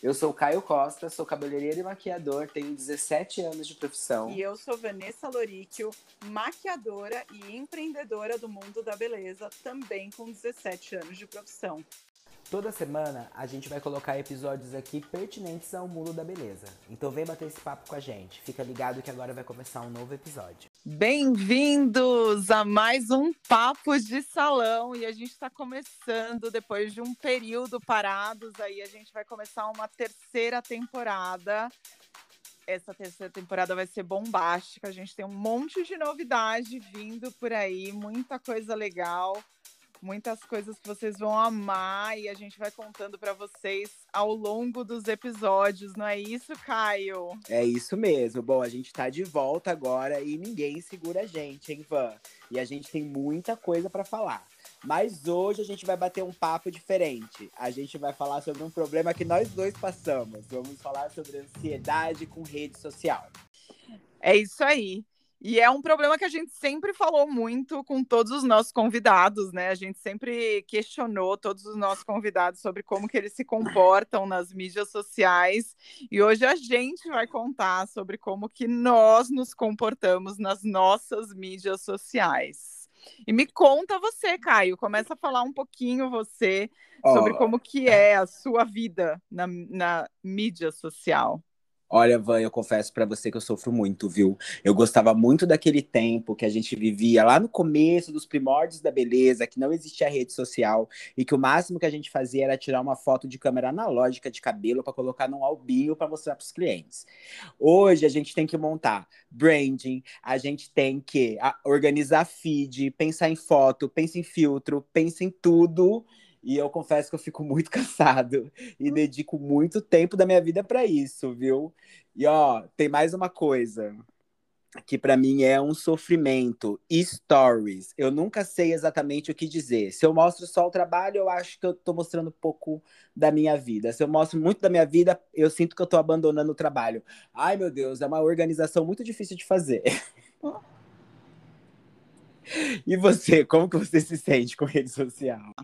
Eu sou Caio Costa, sou cabeleireiro e maquiador, tenho 17 anos de profissão. E eu sou Vanessa Loríquio, maquiadora e empreendedora do mundo da beleza, também com 17 anos de profissão. Toda semana a gente vai colocar episódios aqui pertinentes ao mundo da beleza. Então vem bater esse papo com a gente. Fica ligado que agora vai começar um novo episódio. Bem-vindos a mais um Papo de Salão e a gente está começando depois de um período parados. Aí a gente vai começar uma terceira temporada. Essa terceira temporada vai ser bombástica. A gente tem um monte de novidade vindo por aí, muita coisa legal muitas coisas que vocês vão amar e a gente vai contando para vocês ao longo dos episódios, não é isso, Caio? É isso mesmo. Bom, a gente tá de volta agora e ninguém segura a gente, hein, Van? E a gente tem muita coisa para falar. Mas hoje a gente vai bater um papo diferente. A gente vai falar sobre um problema que nós dois passamos. Vamos falar sobre ansiedade com rede social. É isso aí. E é um problema que a gente sempre falou muito com todos os nossos convidados, né? A gente sempre questionou todos os nossos convidados sobre como que eles se comportam nas mídias sociais. E hoje a gente vai contar sobre como que nós nos comportamos nas nossas mídias sociais. E me conta você, Caio, começa a falar um pouquinho você sobre oh. como que é a sua vida na, na mídia social. Olha, Van, eu confesso para você que eu sofro muito, viu? Eu gostava muito daquele tempo que a gente vivia lá no começo dos primórdios da beleza, que não existia rede social e que o máximo que a gente fazia era tirar uma foto de câmera analógica de cabelo para colocar num albinho para mostrar para os clientes. Hoje a gente tem que montar branding, a gente tem que organizar feed, pensar em foto, pensar em filtro, pensar em tudo e eu confesso que eu fico muito cansado e hum. dedico muito tempo da minha vida para isso, viu? E ó, tem mais uma coisa que para mim é um sofrimento. Stories. Eu nunca sei exatamente o que dizer. Se eu mostro só o trabalho, eu acho que eu tô mostrando pouco da minha vida. Se eu mostro muito da minha vida, eu sinto que eu tô abandonando o trabalho. Ai, meu Deus, é uma organização muito difícil de fazer. e você, como que você se sente com rede social?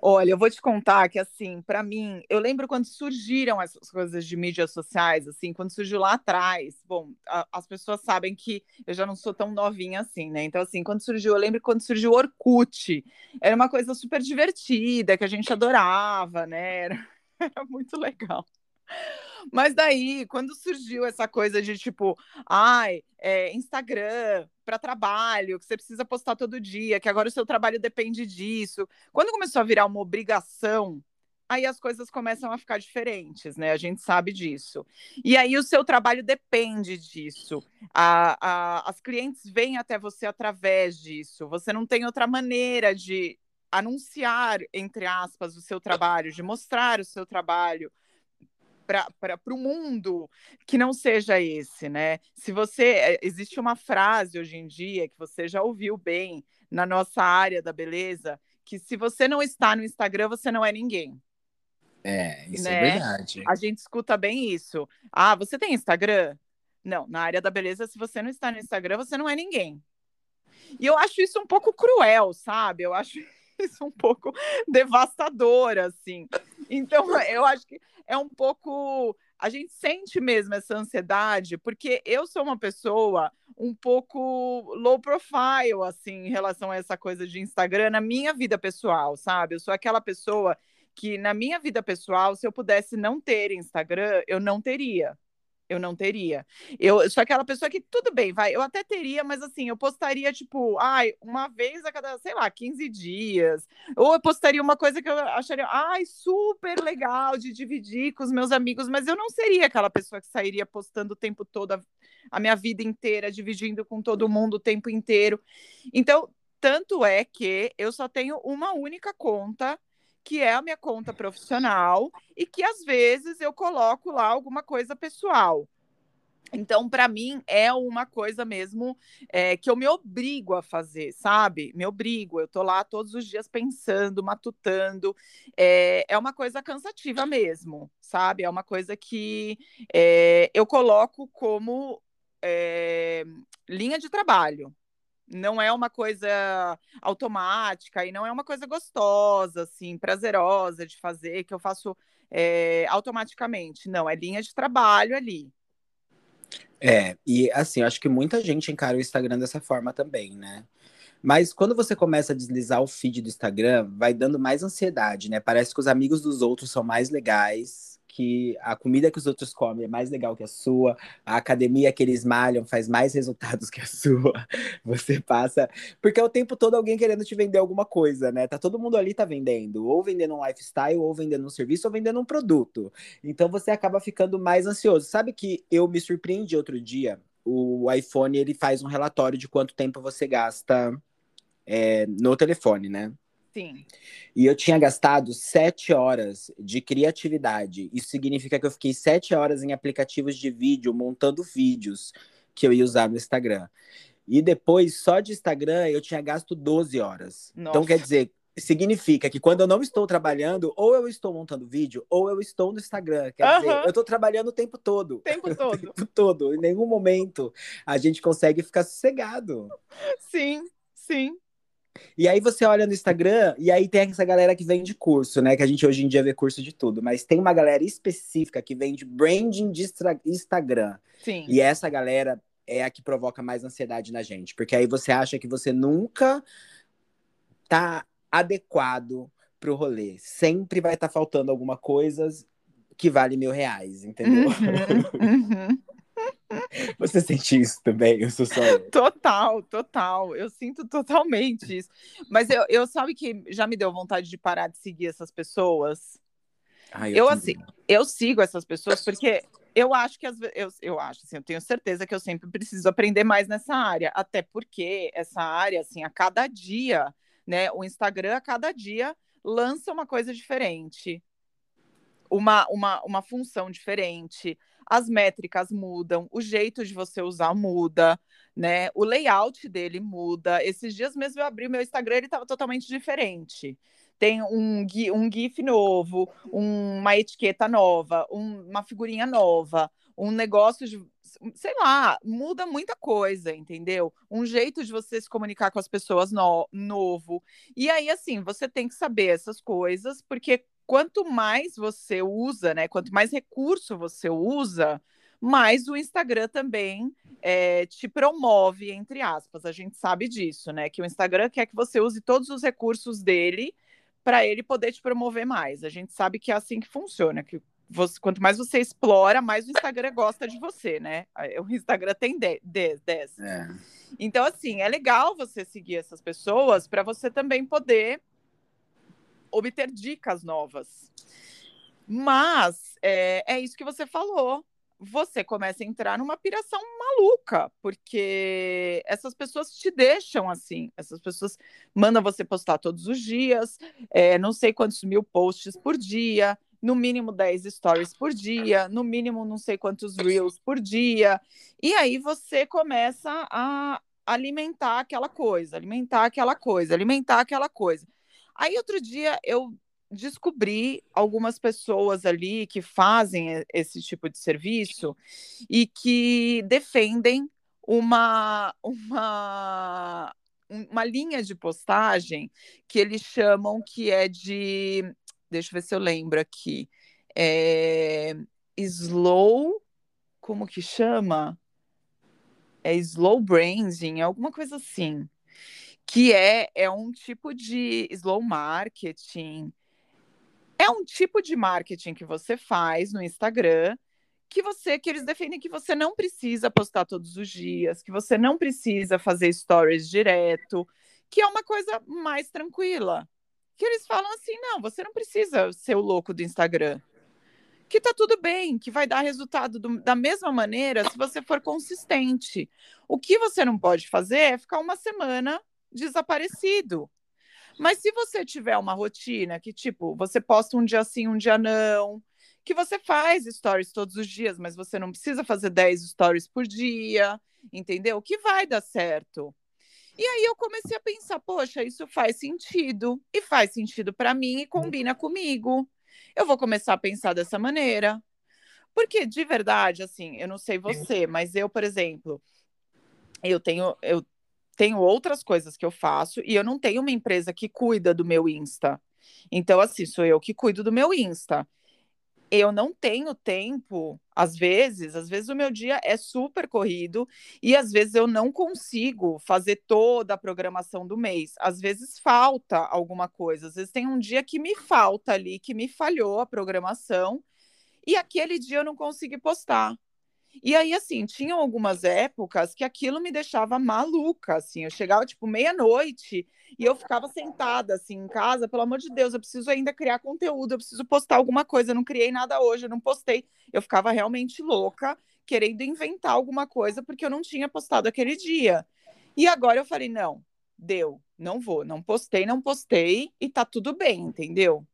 Olha, eu vou te contar que, assim, para mim, eu lembro quando surgiram essas coisas de mídias sociais, assim, quando surgiu lá atrás. Bom, a, as pessoas sabem que eu já não sou tão novinha assim, né? Então, assim, quando surgiu, eu lembro quando surgiu o Orkut, era uma coisa super divertida, que a gente adorava, né? Era, era muito legal. Mas daí, quando surgiu essa coisa de tipo, ai, é, Instagram para trabalho, que você precisa postar todo dia, que agora o seu trabalho depende disso. Quando começou a virar uma obrigação, aí as coisas começam a ficar diferentes, né? A gente sabe disso. E aí o seu trabalho depende disso. A, a, as clientes vêm até você através disso. Você não tem outra maneira de anunciar, entre aspas, o seu trabalho, de mostrar o seu trabalho para o mundo que não seja esse, né? Se você. Eh, existe uma frase hoje em dia que você já ouviu bem na nossa área da beleza, que se você não está no Instagram, você não é ninguém. É, isso é né? é verdade. A gente escuta bem isso. Ah, você tem Instagram? Não, na área da beleza, se você não está no Instagram, você não é ninguém. E eu acho isso um pouco cruel, sabe? Eu acho isso um pouco devastador, assim. Então, eu acho que é um pouco. A gente sente mesmo essa ansiedade, porque eu sou uma pessoa um pouco low profile, assim, em relação a essa coisa de Instagram na minha vida pessoal, sabe? Eu sou aquela pessoa que, na minha vida pessoal, se eu pudesse não ter Instagram, eu não teria eu não teria. Eu sou aquela pessoa que, tudo bem, vai, eu até teria, mas assim, eu postaria, tipo, ai, uma vez a cada, sei lá, 15 dias. Ou eu postaria uma coisa que eu acharia, ai, super legal de dividir com os meus amigos, mas eu não seria aquela pessoa que sairia postando o tempo todo, a, a minha vida inteira, dividindo com todo mundo o tempo inteiro. Então, tanto é que eu só tenho uma única conta que é a minha conta profissional e que às vezes eu coloco lá alguma coisa pessoal. Então, para mim, é uma coisa mesmo é, que eu me obrigo a fazer, sabe? Me obrigo. Eu tô lá todos os dias pensando, matutando. É, é uma coisa cansativa mesmo, sabe? É uma coisa que é, eu coloco como é, linha de trabalho, não é uma coisa automática e não é uma coisa gostosa, assim, prazerosa de fazer, que eu faço é, automaticamente. Não, é linha de trabalho ali. É, e assim, acho que muita gente encara o Instagram dessa forma também, né? Mas quando você começa a deslizar o feed do Instagram, vai dando mais ansiedade, né? Parece que os amigos dos outros são mais legais, que a comida que os outros comem é mais legal que a sua, a academia que eles malham faz mais resultados que a sua. Você passa. Porque é o tempo todo alguém querendo te vender alguma coisa, né? Tá todo mundo ali tá vendendo, ou vendendo um lifestyle, ou vendendo um serviço, ou vendendo um produto. Então você acaba ficando mais ansioso. Sabe que eu me surpreendi outro dia. O iPhone ele faz um relatório de quanto tempo você gasta é, no telefone, né? Sim. E eu tinha gastado sete horas de criatividade. Isso significa que eu fiquei sete horas em aplicativos de vídeo, montando vídeos que eu ia usar no Instagram. E depois, só de Instagram, eu tinha gasto 12 horas. Nossa. Então, quer dizer, significa que quando eu não estou trabalhando, ou eu estou montando vídeo, ou eu estou no Instagram. Quer uhum. dizer, eu estou trabalhando o tempo todo. O tempo todo. o tempo todo. Em nenhum momento a gente consegue ficar sossegado. Sim, sim. E aí você olha no Instagram, e aí tem essa galera que vende curso, né? Que a gente hoje em dia vê curso de tudo, mas tem uma galera específica que vende branding de Instagram. Sim. E essa galera é a que provoca mais ansiedade na gente, porque aí você acha que você nunca tá adequado pro rolê. Sempre vai estar tá faltando alguma coisa que vale mil reais, entendeu? Uhum, uhum. Você sente isso também? Eu sou só. Total, total. Eu sinto totalmente isso. Mas eu, eu sabe que já me deu vontade de parar de seguir essas pessoas. Ai, eu, eu assim, eu sigo essas pessoas porque eu acho que as eu, eu acho assim, eu tenho certeza que eu sempre preciso aprender mais nessa área, até porque essa área assim, a cada dia, né, o Instagram a cada dia lança uma coisa diferente. Uma, uma, uma função diferente as métricas mudam, o jeito de você usar muda, né? O layout dele muda. Esses dias mesmo eu abri meu Instagram, ele estava totalmente diferente. Tem um, um GIF novo, um, uma etiqueta nova, um, uma figurinha nova, um negócio de. Sei lá, muda muita coisa, entendeu? Um jeito de você se comunicar com as pessoas no, novo. E aí, assim, você tem que saber essas coisas, porque quanto mais você usa, né? Quanto mais recurso você usa, mais o Instagram também é, te promove, entre aspas. A gente sabe disso, né? Que o Instagram quer que você use todos os recursos dele para ele poder te promover mais. A gente sabe que é assim que funciona, que você, quanto mais você explora, mais o Instagram gosta de você, né? O Instagram tem 10. É. Então, assim, é legal você seguir essas pessoas para você também poder obter dicas novas. Mas é, é isso que você falou. Você começa a entrar numa piração maluca, porque essas pessoas te deixam assim. Essas pessoas mandam você postar todos os dias, é, não sei quantos mil posts por dia, no mínimo 10 stories por dia, no mínimo não sei quantos reels por dia. E aí você começa a alimentar aquela coisa, alimentar aquela coisa, alimentar aquela coisa. Aí outro dia eu descobri algumas pessoas ali que fazem esse tipo de serviço e que defendem uma, uma, uma linha de postagem que eles chamam que é de. Deixa eu ver se eu lembro aqui. É, slow. Como que chama? É slow branding, alguma coisa assim que é, é um tipo de slow marketing. É um tipo de marketing que você faz no Instagram que você que eles defendem que você não precisa postar todos os dias, que você não precisa fazer stories direto, que é uma coisa mais tranquila. Que eles falam assim: "Não, você não precisa ser o louco do Instagram. Que tá tudo bem, que vai dar resultado do, da mesma maneira se você for consistente. O que você não pode fazer é ficar uma semana desaparecido. Mas se você tiver uma rotina que, tipo, você posta um dia sim, um dia não, que você faz stories todos os dias, mas você não precisa fazer 10 stories por dia, entendeu? Que vai dar certo. E aí eu comecei a pensar, poxa, isso faz sentido e faz sentido para mim e combina comigo. Eu vou começar a pensar dessa maneira. Porque de verdade, assim, eu não sei você, mas eu, por exemplo, eu tenho eu tenho outras coisas que eu faço e eu não tenho uma empresa que cuida do meu Insta. Então, assim, sou eu que cuido do meu Insta. eu não tenho tempo, às vezes, às vezes o meu dia é super corrido e às vezes eu não consigo fazer toda a programação do mês. Às vezes falta alguma coisa, às vezes tem um dia que me falta ali, que me falhou a programação e aquele dia eu não consegui postar. E aí, assim, tinham algumas épocas que aquilo me deixava maluca, assim, eu chegava, tipo, meia-noite e eu ficava sentada, assim, em casa, pelo amor de Deus, eu preciso ainda criar conteúdo, eu preciso postar alguma coisa, eu não criei nada hoje, eu não postei. Eu ficava realmente louca, querendo inventar alguma coisa, porque eu não tinha postado aquele dia. E agora eu falei, não, deu, não vou, não postei, não postei, e tá tudo bem, entendeu?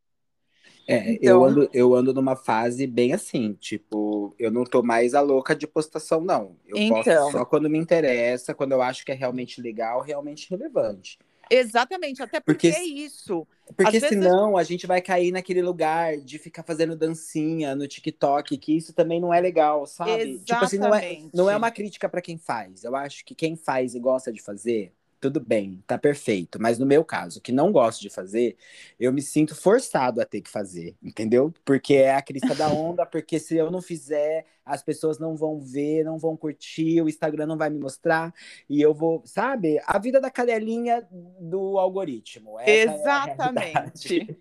É, então... eu, ando, eu ando numa fase bem assim, tipo, eu não tô mais a louca de postação, não. Eu então... posto só quando me interessa, quando eu acho que é realmente legal, realmente relevante. Exatamente, até porque, porque é isso. Porque Às senão vezes... a gente vai cair naquele lugar de ficar fazendo dancinha no TikTok, que isso também não é legal, sabe? Exatamente. Tipo assim, não é, não é uma crítica para quem faz. Eu acho que quem faz e gosta de fazer, tudo bem, tá perfeito. Mas no meu caso, que não gosto de fazer, eu me sinto forçado a ter que fazer, entendeu? Porque é a crista da onda, porque se eu não fizer, as pessoas não vão ver, não vão curtir, o Instagram não vai me mostrar, e eu vou, sabe? A vida da cadelinha do algoritmo. Exatamente. É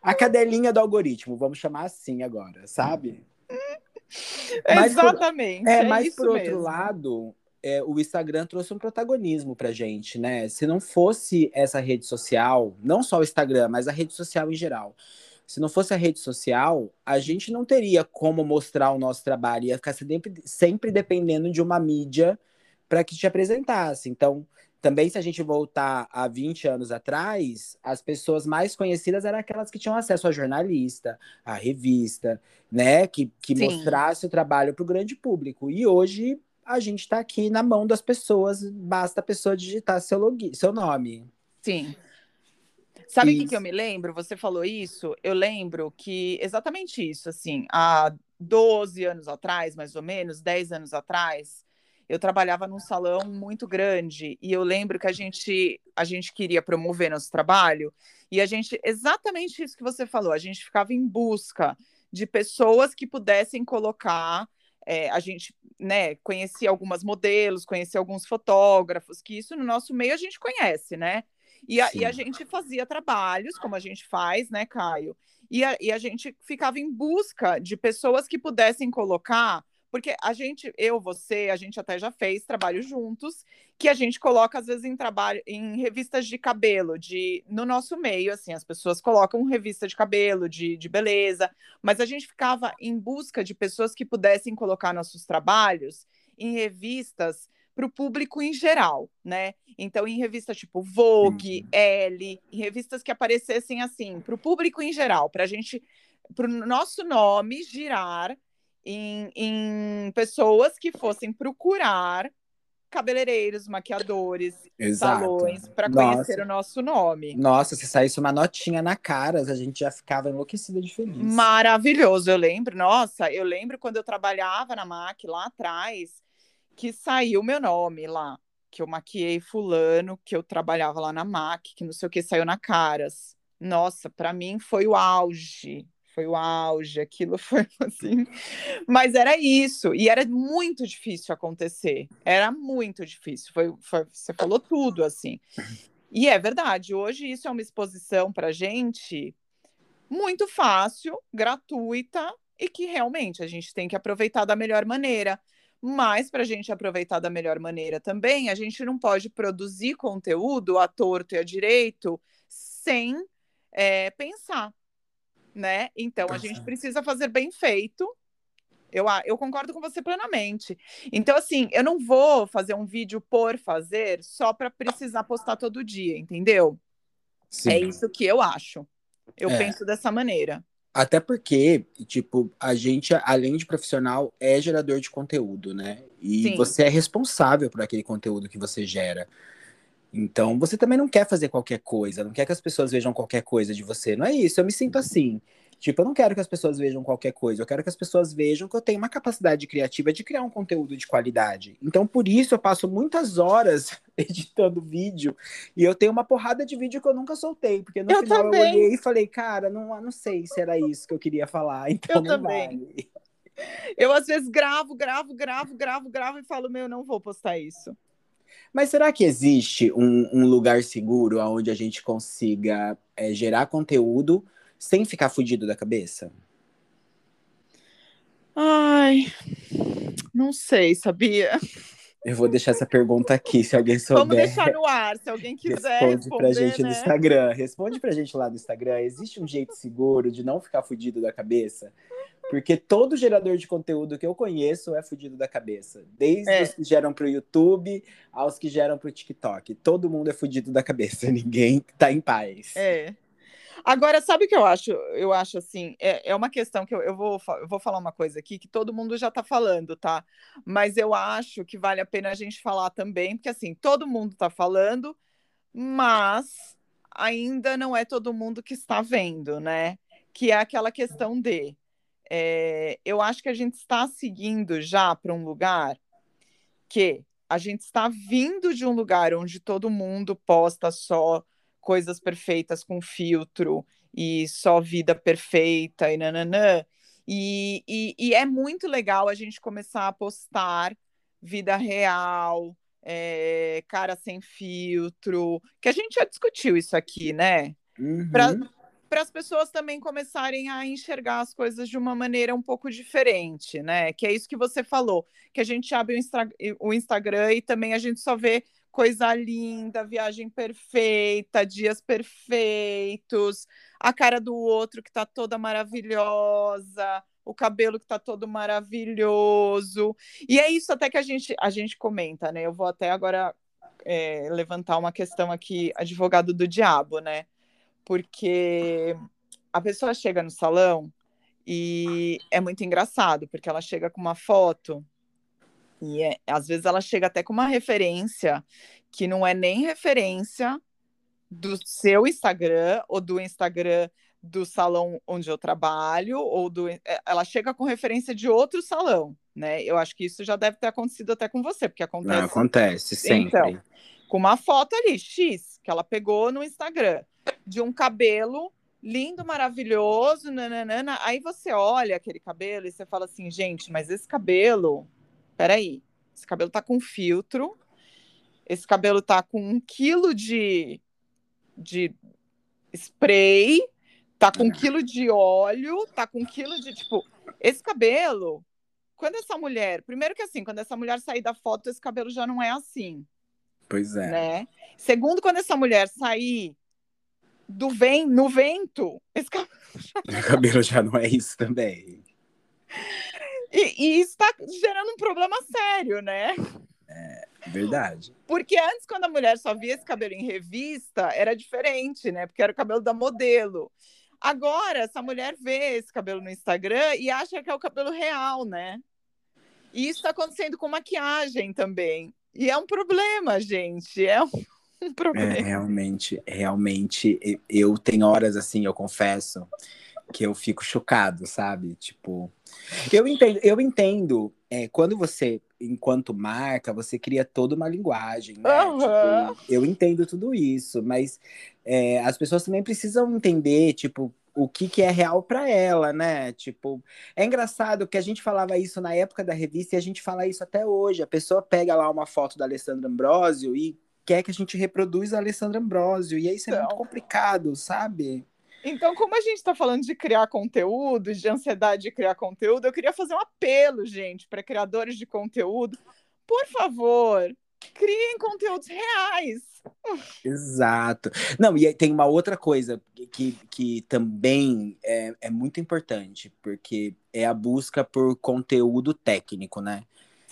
a, a cadelinha do algoritmo, vamos chamar assim agora, sabe? Mas Exatamente. Por, é, é mas por outro mesmo. lado, é, o Instagram trouxe um protagonismo pra gente, né? Se não fosse essa rede social, não só o Instagram, mas a rede social em geral. Se não fosse a rede social, a gente não teria como mostrar o nosso trabalho, ia ficar sempre, sempre dependendo de uma mídia para que te apresentasse. Então, também se a gente voltar a 20 anos atrás, as pessoas mais conhecidas eram aquelas que tinham acesso a jornalista, a revista, né? Que, que mostrasse o trabalho para o grande público. E hoje a gente está aqui na mão das pessoas, basta a pessoa digitar seu, login, seu nome. Sim. Sabe o que, que eu me lembro? Você falou isso, eu lembro que exatamente isso, assim, há 12 anos atrás, mais ou menos, 10 anos atrás, eu trabalhava num salão muito grande e eu lembro que a gente a gente queria promover nosso trabalho e a gente exatamente isso que você falou, a gente ficava em busca de pessoas que pudessem colocar é, a gente né, conhecia algumas modelos, conhecia alguns fotógrafos, que isso no nosso meio a gente conhece, né? E a, e a gente fazia trabalhos, como a gente faz, né, Caio? E a, e a gente ficava em busca de pessoas que pudessem colocar porque a gente, eu, você, a gente até já fez trabalho juntos, que a gente coloca às vezes em trabalho em revistas de cabelo, de no nosso meio, assim, as pessoas colocam revista de cabelo, de, de beleza, mas a gente ficava em busca de pessoas que pudessem colocar nossos trabalhos em revistas para o público em geral, né? Então, em revistas tipo Vogue, uhum. Elle, em revistas que aparecessem assim, para o público em geral, para a gente, para o nosso nome girar em, em pessoas que fossem procurar cabeleireiros, maquiadores, Exato. salões para conhecer o nosso nome. Nossa, se saísse uma notinha na cara, a gente já ficava enlouquecida de feliz. Maravilhoso, eu lembro. Nossa, eu lembro quando eu trabalhava na MAC lá atrás, que saiu meu nome lá, que eu maquiei fulano, que eu trabalhava lá na MAC, que não sei o que saiu na Caras. Nossa, para mim foi o auge foi o auge, aquilo foi assim. Mas era isso, e era muito difícil acontecer. Era muito difícil. Foi, foi você falou tudo assim. E é verdade, hoje isso é uma exposição para gente muito fácil, gratuita e que realmente a gente tem que aproveitar da melhor maneira. Mas para a gente aproveitar da melhor maneira também, a gente não pode produzir conteúdo a torto e a direito sem é, pensar né? Então a gente precisa fazer bem feito. Eu, eu concordo com você plenamente. Então, assim, eu não vou fazer um vídeo por fazer só para precisar postar todo dia, entendeu? Sim. É isso que eu acho. Eu é. penso dessa maneira. Até porque, tipo, a gente, além de profissional, é gerador de conteúdo, né? E Sim. você é responsável por aquele conteúdo que você gera. Então, você também não quer fazer qualquer coisa, não quer que as pessoas vejam qualquer coisa de você. Não é isso, eu me sinto assim. Tipo, eu não quero que as pessoas vejam qualquer coisa, eu quero que as pessoas vejam que eu tenho uma capacidade criativa de criar um conteúdo de qualidade. Então, por isso, eu passo muitas horas editando vídeo e eu tenho uma porrada de vídeo que eu nunca soltei, porque no eu final também. eu olhei e falei, cara, não, não sei se era isso que eu queria falar, então Eu não também. vale. Eu, às vezes, gravo, gravo, gravo, gravo, gravo e falo, meu, não vou postar isso. Mas será que existe um, um lugar seguro onde a gente consiga é, gerar conteúdo sem ficar fudido da cabeça? Ai, não sei, sabia? Eu vou deixar essa pergunta aqui, se alguém souber. Vamos deixar no ar, se alguém quiser Responde pra gente né? no Instagram. Responde pra gente lá no Instagram. Existe um jeito seguro de não ficar fudido da cabeça? Porque todo gerador de conteúdo que eu conheço é fudido da cabeça. Desde É. os que geram pro YouTube aos que geram pro TikTok. Todo mundo é fudido da cabeça. Ninguém tá em paz. É. Agora, sabe o que eu acho? Eu acho assim, é, é uma questão que eu, eu, vou, eu vou falar uma coisa aqui que todo mundo já tá falando, tá? Mas eu acho que vale a pena a gente falar também, porque assim, todo mundo tá falando, mas ainda não é todo mundo que está vendo, né? Que é aquela questão de. É, eu acho que a gente está seguindo já para um lugar que a gente está vindo de um lugar onde todo mundo posta só coisas perfeitas com filtro e só vida perfeita e nananã. E, e, e é muito legal a gente começar a postar vida real, é, cara sem filtro, que a gente já discutiu isso aqui, né? Uhum. Para as pessoas também começarem a enxergar as coisas de uma maneira um pouco diferente, né? Que é isso que você falou, que a gente abre o, Instra- o Instagram e também a gente só vê coisa linda, viagem perfeita, dias perfeitos, a cara do outro que tá toda maravilhosa, o cabelo que tá todo maravilhoso. E é isso até que a gente, a gente comenta, né? Eu vou até agora é, levantar uma questão aqui, advogado do diabo, né? Porque a pessoa chega no salão e é muito engraçado, porque ela chega com uma foto e é- às vezes ela chega até com uma referência que não é nem referência do seu Instagram ou do Instagram do salão onde eu trabalho, ou do. é, Ela chega com referência de outro salão, né? Eu acho que isso já deve ter acontecido até com você, porque acontece Não, acontece sempre. Então, com uma foto ali, X, que ela pegou no Instagram, de um cabelo lindo, maravilhoso, nananana. Aí você olha aquele cabelo e você fala assim, gente, mas esse cabelo, peraí, esse cabelo tá com filtro, esse cabelo tá com um quilo de, de spray, tá com um quilo de óleo, tá com um quilo de, tipo, esse cabelo, quando essa mulher, primeiro que assim, quando essa mulher sair da foto, esse cabelo já não é assim Pois é. né? Segundo, quando essa mulher sair do ven no vento, esse cabelo... O cabelo já não é isso também. e, e isso está gerando um problema sério, né? Verdade. Porque antes, quando a mulher só via esse cabelo em revista, era diferente, né? Porque era o cabelo da modelo. Agora, essa mulher vê esse cabelo no Instagram e acha que é o cabelo real, né? E isso está acontecendo com maquiagem também. E é um problema, gente. É um, um É, problema. realmente, realmente, eu tenho horas assim, eu confesso, que eu fico chocado, sabe? Tipo, eu entendo, eu entendo, é, quando você, enquanto marca, você cria toda uma linguagem, né? Aham. Tipo, eu entendo tudo isso, mas é, as pessoas também precisam entender, tipo, o que, que é real para ela, né? Tipo, é engraçado que a gente falava isso na época da revista e a gente fala isso até hoje. A pessoa pega lá uma foto da Alessandra Ambrosio e quer que a gente reproduza a Alessandra Ambrosio. E aí isso é Então. muito complicado, sabe? Então, como a gente está falando de criar conteúdo, de ansiedade de criar conteúdo, eu queria fazer um apelo, gente, para criadores de conteúdo. Por favor, criem conteúdos reais. Exato. Não, e aí tem uma outra coisa que, que também é, é muito importante, porque é a busca por conteúdo técnico, né?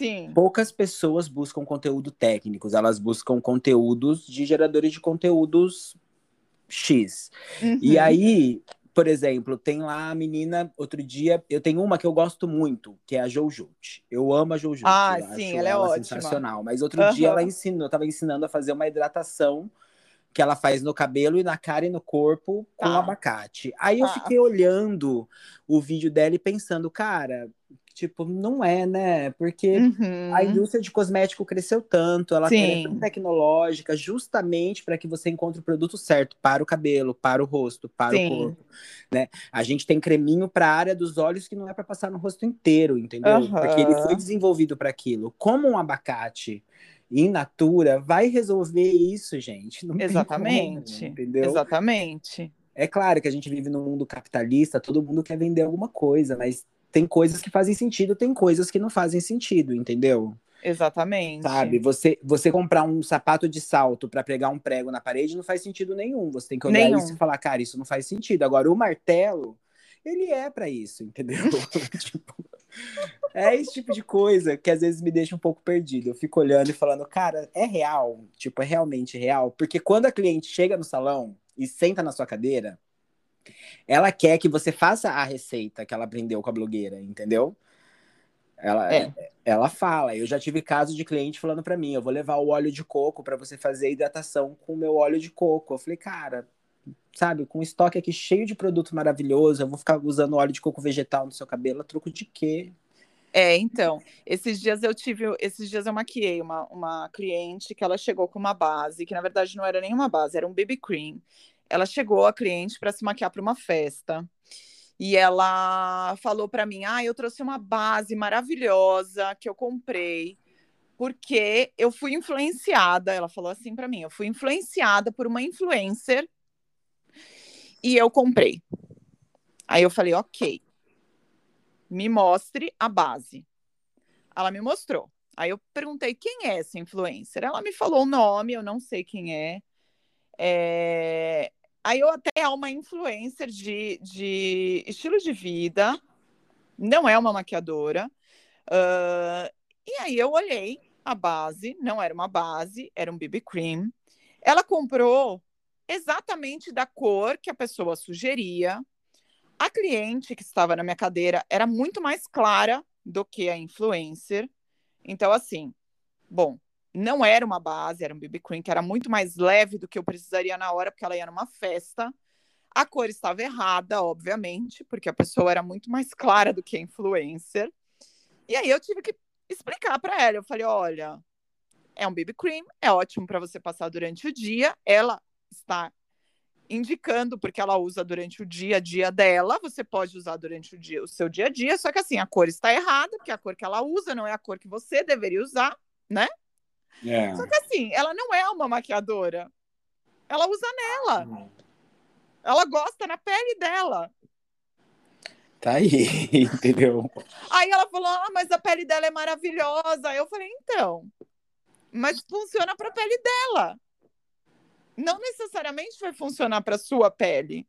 Sim. Poucas pessoas buscam conteúdo técnicos, elas buscam conteúdos de geradores de conteúdos X. E Uhum. aí, por exemplo, tem lá a menina, outro dia, eu tenho uma que eu gosto muito, que é a Joujut. Eu amo a Joujut. Ah, sim, acho ela é ótima. sensacional. Mas outro Aham. dia ela ensinou, eu tava ensinando a fazer uma hidratação que ela faz no cabelo e na cara e no corpo com Tá. abacate. Aí eu Tá. fiquei olhando o vídeo dela e pensando, cara, tipo, não é, né? Porque Uhum. a indústria de cosmético cresceu tanto, ela é tão tecnológica, justamente para que você encontre o produto certo para o cabelo, para o rosto, para Sim. o corpo, né? A gente tem creminho para a área dos olhos que não é para passar no rosto inteiro, entendeu? Aham. Porque ele foi desenvolvido para aquilo. Como um abacate in natura vai resolver isso, gente? Não tem Exatamente. como, entendeu? Exatamente. É claro que a gente vive num mundo capitalista, todo mundo quer vender alguma coisa, mas tem coisas que fazem sentido, tem coisas que não fazem sentido, entendeu? Exatamente. Sabe? Você, você comprar um sapato de salto para pregar um prego na parede não faz sentido nenhum. Você tem que olhar Nenhum. isso e falar, cara, isso não faz sentido. Agora, o martelo, ele é para isso, entendeu? tipo, é esse tipo de coisa que às vezes me deixa um pouco perdido. Eu fico olhando e falando, cara, é real? Tipo, é realmente real? Porque quando a cliente chega no salão e senta na sua cadeira, ela quer que você faça a receita que ela aprendeu com a blogueira, entendeu? Ela, É. ela fala. Eu já tive caso de cliente falando pra mim: eu vou levar o óleo de coco pra você fazer a hidratação com o meu óleo de coco. Eu falei, cara, sabe, com estoque aqui cheio de produto maravilhoso, eu vou ficar usando óleo de coco vegetal no seu cabelo, a troco de quê? É, então, esses dias eu tive, esses dias eu maquiei uma, uma cliente que ela chegou com uma base, que na verdade não era nenhuma base, era um BB cream. Ela chegou, a cliente, para se maquiar para uma festa. E ela falou para mim: Ah, eu trouxe uma base maravilhosa que eu comprei, porque eu fui influenciada. Ela falou assim para mim: Eu fui influenciada por uma influencer e eu comprei. Aí eu falei: Ok, me mostre a base. Ela me mostrou. Aí eu perguntei quem é essa influencer. Ela me falou o nome, eu não sei quem é. É, Aí eu até é uma influencer de, de estilo de vida, não é uma maquiadora. Ah, e aí eu olhei a base, não era uma base, era um BB cream. Ela comprou exatamente da cor que a pessoa sugeria. A cliente que estava na minha cadeira era muito mais clara do que a influencer. Então, assim, bom, não era uma base, era um BB cream que era muito mais leve do que eu precisaria na hora, porque ela ia numa festa. A cor estava errada, obviamente, porque a pessoa era muito mais clara do que a influencer. E aí eu tive que explicar para ela. Eu falei: olha, é um BB cream, é ótimo para você passar durante o dia. Ela está indicando porque ela usa durante o dia a dia dela. Você pode usar durante o dia o seu dia a dia, só que assim a cor está errada, porque a cor que ela usa não é a cor que você deveria usar, né? É. Só que assim, ela não é uma maquiadora. Ela usa nela. Ela gosta na pele dela. Tá aí, entendeu? Aí ela falou: Ah, mas a pele dela é maravilhosa. Aí eu falei: Então, mas funciona para a pele dela. Não necessariamente vai funcionar para sua pele.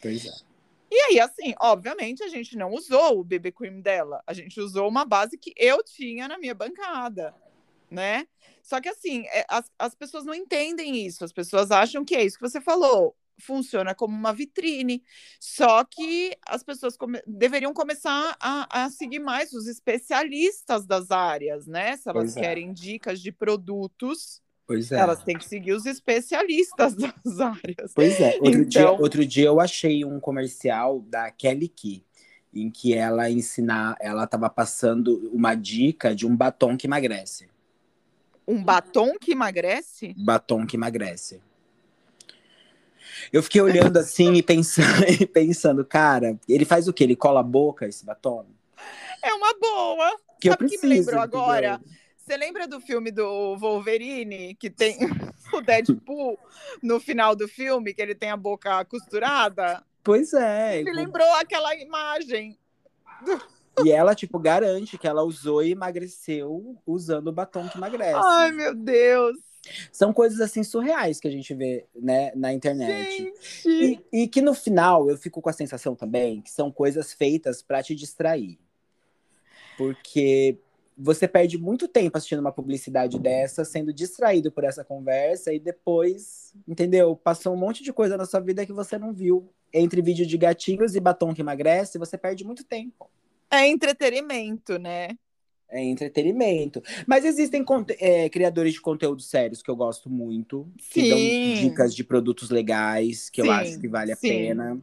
Pois é. E aí, assim, obviamente, a gente não usou o BB Cream dela. A gente usou uma base que eu tinha na minha bancada, né? Só que, assim, é, as, as pessoas não entendem isso. As pessoas acham que é isso que você falou. Funciona como uma vitrine. Só que as pessoas come deveriam começar a, a, seguir mais os especialistas das áreas, né? Se elas é. querem dicas de produtos, Pois é. elas têm que seguir os especialistas das áreas. Pois é. Outro, dia, Então- outro dia eu achei um comercial da Kelly Key, em que ela ensinar, ela tava passando uma dica de um batom que emagrece. Um batom que emagrece? Batom que emagrece. Eu fiquei olhando assim e pensando, e pensando, cara, ele faz o quê? Ele cola a boca, esse batom? É uma boa. Que eu Sabe o que me lembrou entendeu? agora? Você lembra do filme do Wolverine, que tem o Deadpool no final do filme, que ele tem a boca costurada? Pois é. Me lembrou aquela imagem. E ela, tipo, garante que ela usou e emagreceu usando o batom que emagrece. Ai, meu Deus. São coisas assim surreais que a gente vê, né, na internet. Gente. E, e que no final eu fico com a sensação também que são coisas feitas pra te distrair. Porque você perde muito tempo assistindo uma publicidade dessa, sendo distraído por essa conversa, e depois, entendeu? Passou um monte de coisa na sua vida que você não viu. Entre vídeo de gatinhos e batom que emagrece, você perde muito tempo. É entretenimento, né? É entretenimento. Mas existem é, criadores de conteúdo sérios que eu gosto muito, que sim. dão dicas de produtos legais, que sim, eu acho que vale a sim. pena.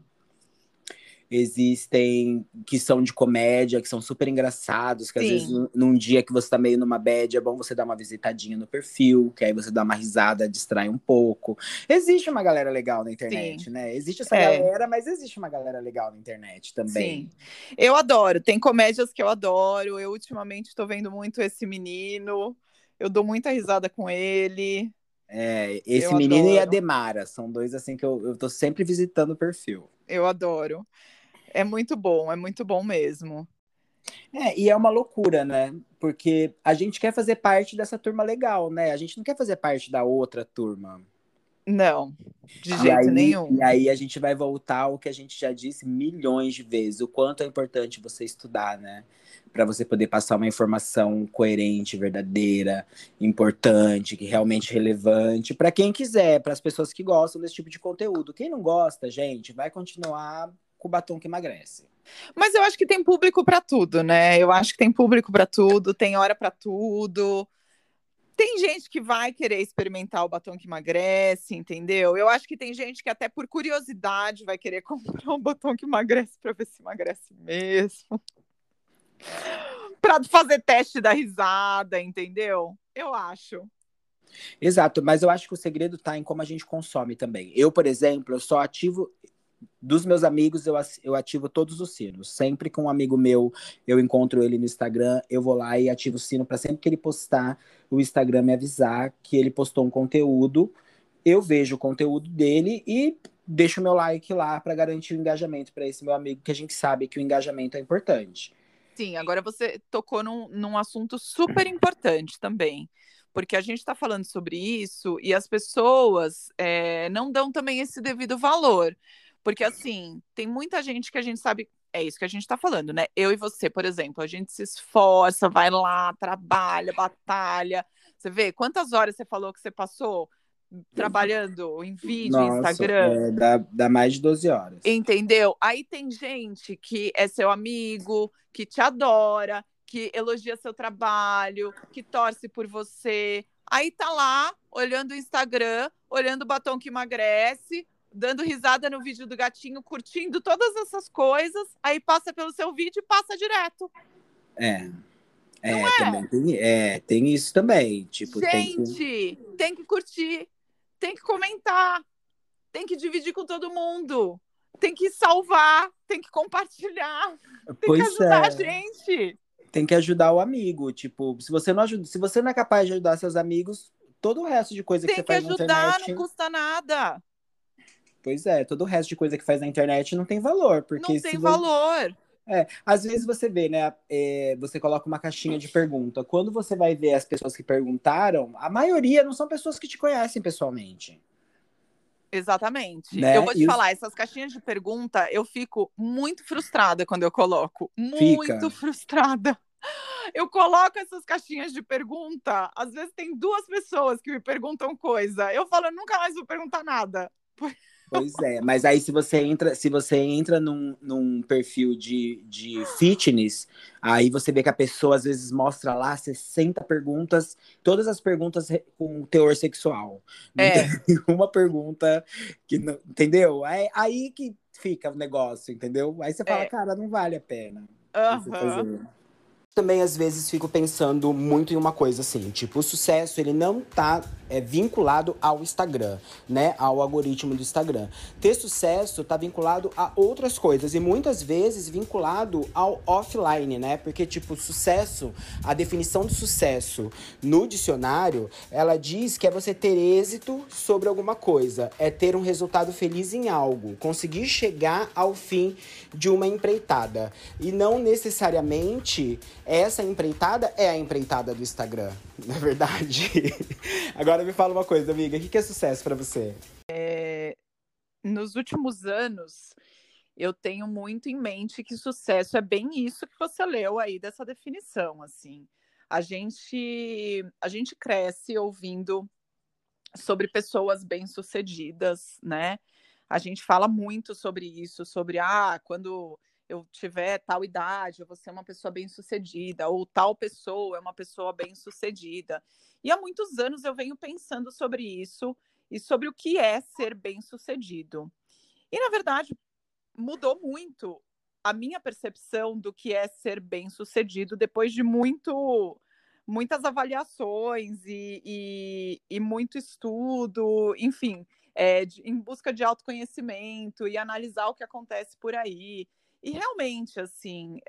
Existem que são de comédia, que são super engraçados, que Sim. às vezes num dia que você tá meio numa bad, é bom você dar uma visitadinha no perfil, que aí você dá uma risada, distrai um pouco. Existe uma galera legal na internet, Sim. né? Existe essa é. galera, mas existe uma galera legal na internet também. Sim. Eu adoro, tem comédias que eu adoro. Eu ultimamente tô vendo muito esse menino. Eu dou muita risada com ele. É, esse eu menino adoro. e a Demara são dois assim que eu, eu tô sempre visitando o perfil. Eu adoro. É muito bom, é muito bom mesmo. É, e é uma loucura, né? Porque a gente quer fazer parte dessa turma legal, né? A gente não quer fazer parte da outra turma. Não, de e jeito aí, nenhum. E aí a gente vai voltar ao que a gente já disse milhões de vezes, o quanto é importante você estudar, né? Para você poder passar uma informação coerente, verdadeira, importante, que realmente relevante, para quem quiser, para as pessoas que gostam desse tipo de conteúdo. Quem não gosta, gente, vai continuar com o batom que emagrece. Mas eu acho que tem público para tudo, né? Eu acho que tem público para tudo, tem hora para tudo. Tem gente que vai querer experimentar o batom que emagrece, entendeu? Eu acho que tem gente que até por curiosidade vai querer comprar um batom que emagrece para ver se emagrece mesmo. para fazer teste da risada, entendeu? Eu acho. Exato, mas eu acho que o segredo está em como a gente consome também. Eu, por exemplo, eu só ativo dos meus amigos, eu, eu ativo todos os sinos. Sempre que um amigo meu, eu encontro ele no Instagram, eu vou lá e ativo o sino para sempre que ele postar, o Instagram me avisar que ele postou um conteúdo. Eu vejo o conteúdo dele e deixo meu like lá para garantir o engajamento para esse meu amigo, que a gente sabe que o engajamento é importante. Sim, agora você tocou num, num assunto super importante também porque a gente está falando sobre isso e as pessoas é, não dão também esse devido valor. Porque, assim, tem muita gente que a gente sabe. É isso que a gente está falando, né? Eu e você, por exemplo, a gente se esforça, vai lá, trabalha, batalha. Você vê quantas horas você falou que você passou trabalhando em vídeo, Nossa, Instagram? É, dá, dá mais de 12 horas. Entendeu? Aí tem gente que é seu amigo, que te adora, que elogia seu trabalho, que torce por você. Aí tá lá, olhando o Instagram, olhando o batom que emagrece, dando risada no vídeo do gatinho, curtindo todas essas coisas, aí passa pelo seu vídeo e passa direto. É. É, é? também tem, é, tem isso também. Tipo, Gente, tem que... tem que curtir, tem que comentar, tem que dividir com todo mundo, tem que salvar, tem que compartilhar, tem pois que ajudar é. a gente. Tem que ajudar o amigo. Tipo, se você não ajuda, se você não é capaz de ajudar seus amigos, todo o resto de coisa tem que você faz ajudar, na internet... não custa nada. Pois é, todo o resto de coisa que faz na internet não tem valor. Porque não tem valor. É, às vezes você vê, né? É, você coloca uma caixinha de pergunta. Quando você vai ver as pessoas que perguntaram, a maioria não são pessoas que te conhecem pessoalmente. Exatamente. Né? Eu vou te falar, essas caixinhas de pergunta, eu fico muito frustrada quando eu coloco. Muito Fica. frustrada. Eu coloco essas caixinhas de pergunta, às vezes tem duas pessoas que me perguntam coisa. Eu falo, eu nunca mais vou perguntar nada. Pois é, mas aí se você entra, se você entra num, num perfil de, de fitness, aí você vê que a pessoa às vezes mostra lá 60 perguntas, todas as perguntas com teor sexual. Não é. tem uma pergunta que não, entendeu? É aí que fica o negócio, entendeu? Aí você fala, é. cara, não vale a pena. Uhum também às vezes fico pensando muito em uma coisa assim, tipo, o sucesso ele não tá é, vinculado ao Instagram, né, ao algoritmo do Instagram. Ter sucesso tá vinculado a outras coisas e muitas vezes vinculado ao offline, né? Porque tipo, sucesso, a definição do sucesso no dicionário, ela diz que é você ter êxito sobre alguma coisa, é ter um resultado feliz em algo, conseguir chegar ao fim de uma empreitada e não necessariamente essa empreitada é a empreitada do Instagram, na é verdade. Agora me fala uma coisa, amiga, o que é sucesso para você? É, nos últimos anos, eu tenho muito em mente que sucesso é bem isso que você leu aí dessa definição, assim. A gente a gente cresce ouvindo sobre pessoas bem-sucedidas, né? A gente fala muito sobre isso, sobre ah, quando eu tiver tal idade, eu vou ser uma pessoa bem-sucedida, ou tal pessoa é uma pessoa bem-sucedida. E há muitos anos eu venho pensando sobre isso e sobre o que é ser bem-sucedido. E, na verdade, mudou muito a minha percepção do que é ser bem-sucedido depois de muito muitas avaliações e, e, e muito estudo, enfim, é, de, em busca de autoconhecimento e analisar o que acontece por aí. E realmente, assim,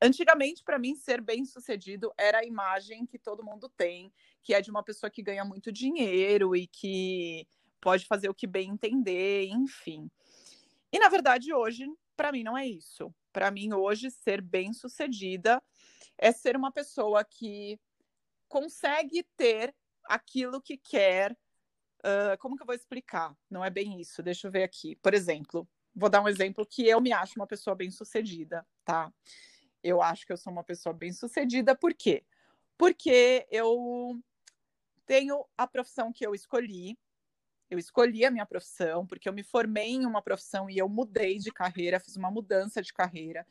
antigamente, para mim, ser bem-sucedido era a imagem que todo mundo tem, que é de uma pessoa que ganha muito dinheiro e que pode fazer o que bem entender, enfim. E na verdade, hoje, para mim, não é isso. Para mim, hoje, ser bem-sucedida é ser uma pessoa que consegue ter aquilo que quer. Uh, como que eu vou explicar? Não é bem isso. Deixa eu ver aqui. Por exemplo, vou dar um exemplo que eu me acho uma pessoa bem-sucedida, tá? Eu acho que eu sou uma pessoa bem-sucedida, por quê? Porque eu tenho a profissão que eu escolhi, eu escolhi a minha profissão, porque eu me formei em uma profissão e eu mudei de carreira, fiz uma mudança de carreira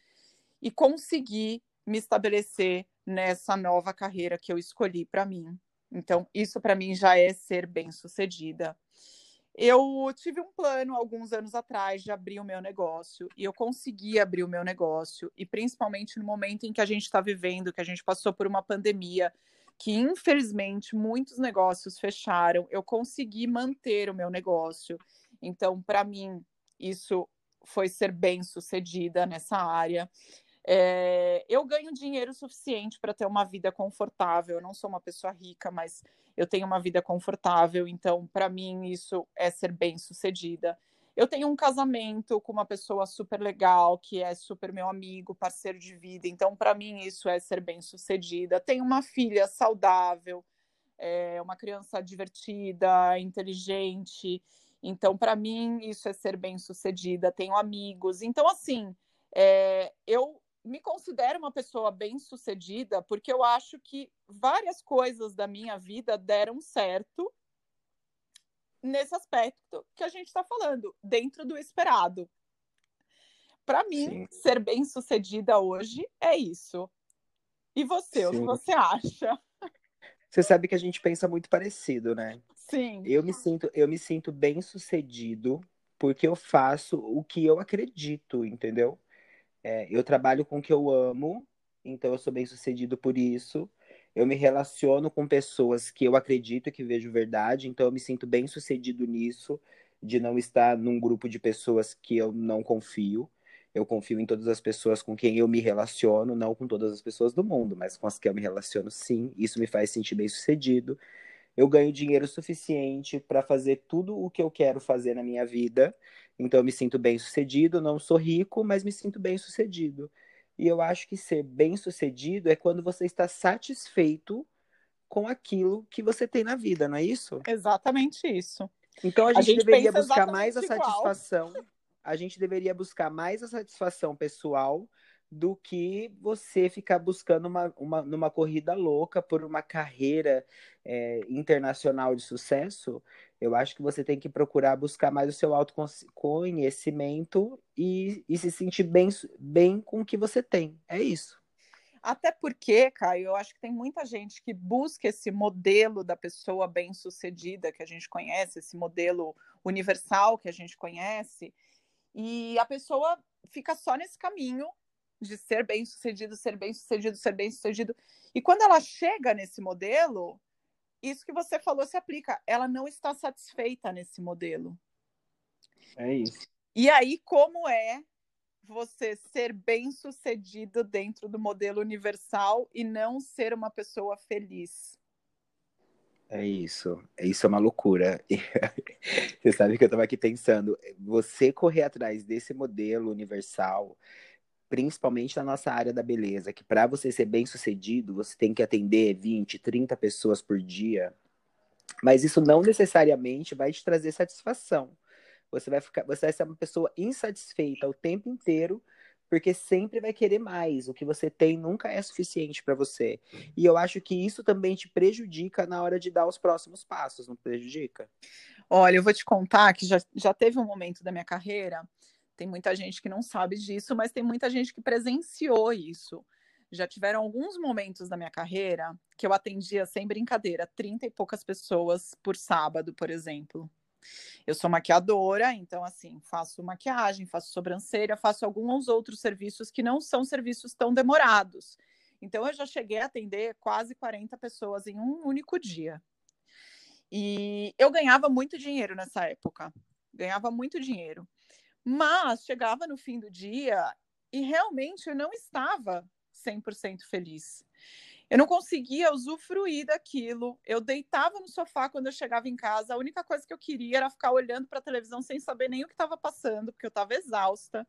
e consegui me estabelecer nessa nova carreira que eu escolhi para mim. Então, isso para mim já é ser bem-sucedida. Eu tive um plano alguns anos atrás de abrir o meu negócio e eu consegui abrir o meu negócio, e principalmente no momento em que a gente está vivendo, que a gente passou por uma pandemia, que infelizmente muitos negócios fecharam, eu consegui manter o meu negócio. Então, para mim, isso foi ser bem sucedida nessa área. É, eu ganho dinheiro suficiente para ter uma vida confortável. Eu não sou uma pessoa rica, mas eu tenho uma vida confortável. Então, para mim, isso é ser bem sucedida. Eu tenho um casamento com uma pessoa super legal, que é super meu amigo, parceiro de vida. Então, para mim, isso é ser bem-sucedida. Tenho uma filha saudável, é uma criança divertida, inteligente. Então, para mim, isso é ser bem-sucedida. Tenho amigos. Então, assim, é, eu me considero uma pessoa bem-sucedida porque eu acho que várias coisas da minha vida deram certo nesse aspecto que a gente está falando, dentro do esperado. Para mim, Sim. ser bem sucedida hoje é isso. E você, Sim. o que você acha? Você sabe que a gente pensa muito parecido, né? Sim. Eu me sinto, eu me sinto bem sucedido porque eu faço o que eu acredito, entendeu? É, eu trabalho com o que eu amo, então eu sou bem sucedido por isso. Eu me relaciono com pessoas que eu acredito que vejo verdade, então eu me sinto bem sucedido nisso, de não estar num grupo de pessoas que eu não confio. Eu confio em todas as pessoas com quem eu me relaciono, não com todas as pessoas do mundo, mas com as que eu me relaciono sim. Isso me faz sentir bem sucedido. Eu ganho dinheiro suficiente para fazer tudo o que eu quero fazer na minha vida. Então eu me sinto bem sucedido. Não sou rico, mas me sinto bem sucedido. E eu acho que ser bem-sucedido é quando você está satisfeito com aquilo que você tem na vida, não é isso? Exatamente isso. Então a gente, a gente deveria buscar mais a satisfação. Igual. A gente deveria buscar mais a satisfação pessoal do que você ficar buscando uma, uma, numa corrida louca por uma carreira é, internacional de sucesso, eu acho que você tem que procurar buscar mais o seu autoconhecimento e, e se sentir bem, bem com o que você tem. É isso. Até porque, Caio, eu acho que tem muita gente que busca esse modelo da pessoa bem-sucedida que a gente conhece, esse modelo universal que a gente conhece, e a pessoa fica só nesse caminho de ser bem-sucedido, ser bem-sucedido, ser bem-sucedido. E quando ela chega nesse modelo, isso que você falou se aplica. Ela não está satisfeita nesse modelo. É isso. E aí, como é você ser bem-sucedido dentro do modelo universal e não ser uma pessoa feliz? É isso. Isso é uma loucura. você sabe que eu estava aqui pensando, você correr atrás desse modelo universal, principalmente na nossa área da beleza, que para você ser bem sucedido, você tem que atender 20, 30 pessoas por dia. Mas isso não necessariamente vai te trazer satisfação. Você vai ficar, você vai ser uma pessoa insatisfeita o tempo inteiro, porque sempre vai querer mais. O que você tem nunca é suficiente para você. E eu acho que isso também te prejudica na hora de dar os próximos passos, não prejudica? Olha, eu vou te contar que já, já teve um momento da minha carreira Tem muita gente que não sabe disso, mas tem muita gente que presenciou isso. Já tiveram alguns momentos da minha carreira que eu atendia sem brincadeira, 30 e poucas pessoas por sábado, por exemplo. Eu sou maquiadora, então assim, faço maquiagem, faço sobrancelha, faço alguns outros serviços que não são serviços tão demorados. Então eu já cheguei a atender quase 40 pessoas em um único dia. E eu ganhava muito dinheiro nessa época. Ganhava muito dinheiro. Mas chegava no fim do dia e realmente eu não estava 100% feliz. Eu não conseguia usufruir daquilo. Eu deitava no sofá quando eu chegava em casa. A única coisa que eu queria era ficar olhando para a televisão sem saber nem o que estava passando, porque eu estava exausta.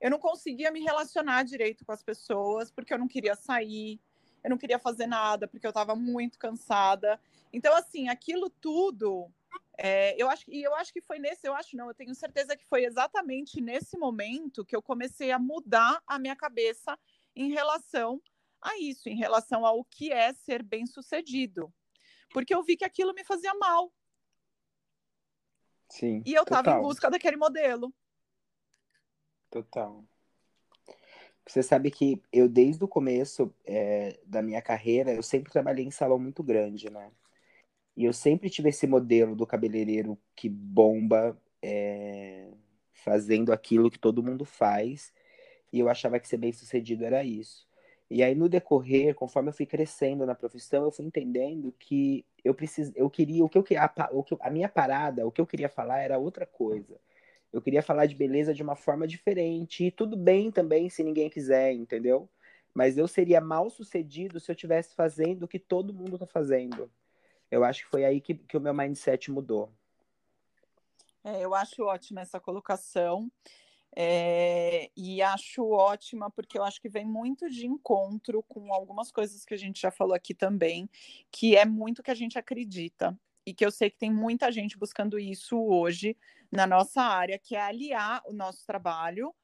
Eu não conseguia me relacionar direito com as pessoas, porque eu não queria sair. Eu não queria fazer nada, porque eu estava muito cansada. Então, assim, aquilo tudo. É, eu acho e eu acho que foi nesse, eu acho não, eu tenho certeza que foi exatamente nesse momento que eu comecei a mudar a minha cabeça em relação a isso, em relação ao que é ser bem-sucedido. Porque eu vi que aquilo me fazia mal. Sim. E eu estava em busca daquele modelo. Total. Você sabe que eu, desde o começo é, da minha carreira, eu sempre trabalhei em salão muito grande, né? E eu sempre tive esse modelo do cabeleireiro que bomba, é, fazendo aquilo que todo mundo faz. E eu achava que ser bem sucedido era isso. E aí, no decorrer, conforme eu fui crescendo na profissão, eu fui entendendo que eu preciso, eu queria, o que eu a, o que, a minha parada, o que eu queria falar era outra coisa. Eu queria falar de beleza de uma forma diferente. E tudo bem também se ninguém quiser, entendeu? Mas eu seria mal sucedido se eu estivesse fazendo o que todo mundo está fazendo. Eu acho que foi aí que, que o meu mindset mudou. É, eu acho ótima essa colocação. É, e acho ótima, porque eu acho que vem muito de encontro com algumas coisas que a gente já falou aqui também, que é muito que a gente acredita. E que eu sei que tem muita gente buscando isso hoje na nossa área, que é aliar o nosso trabalho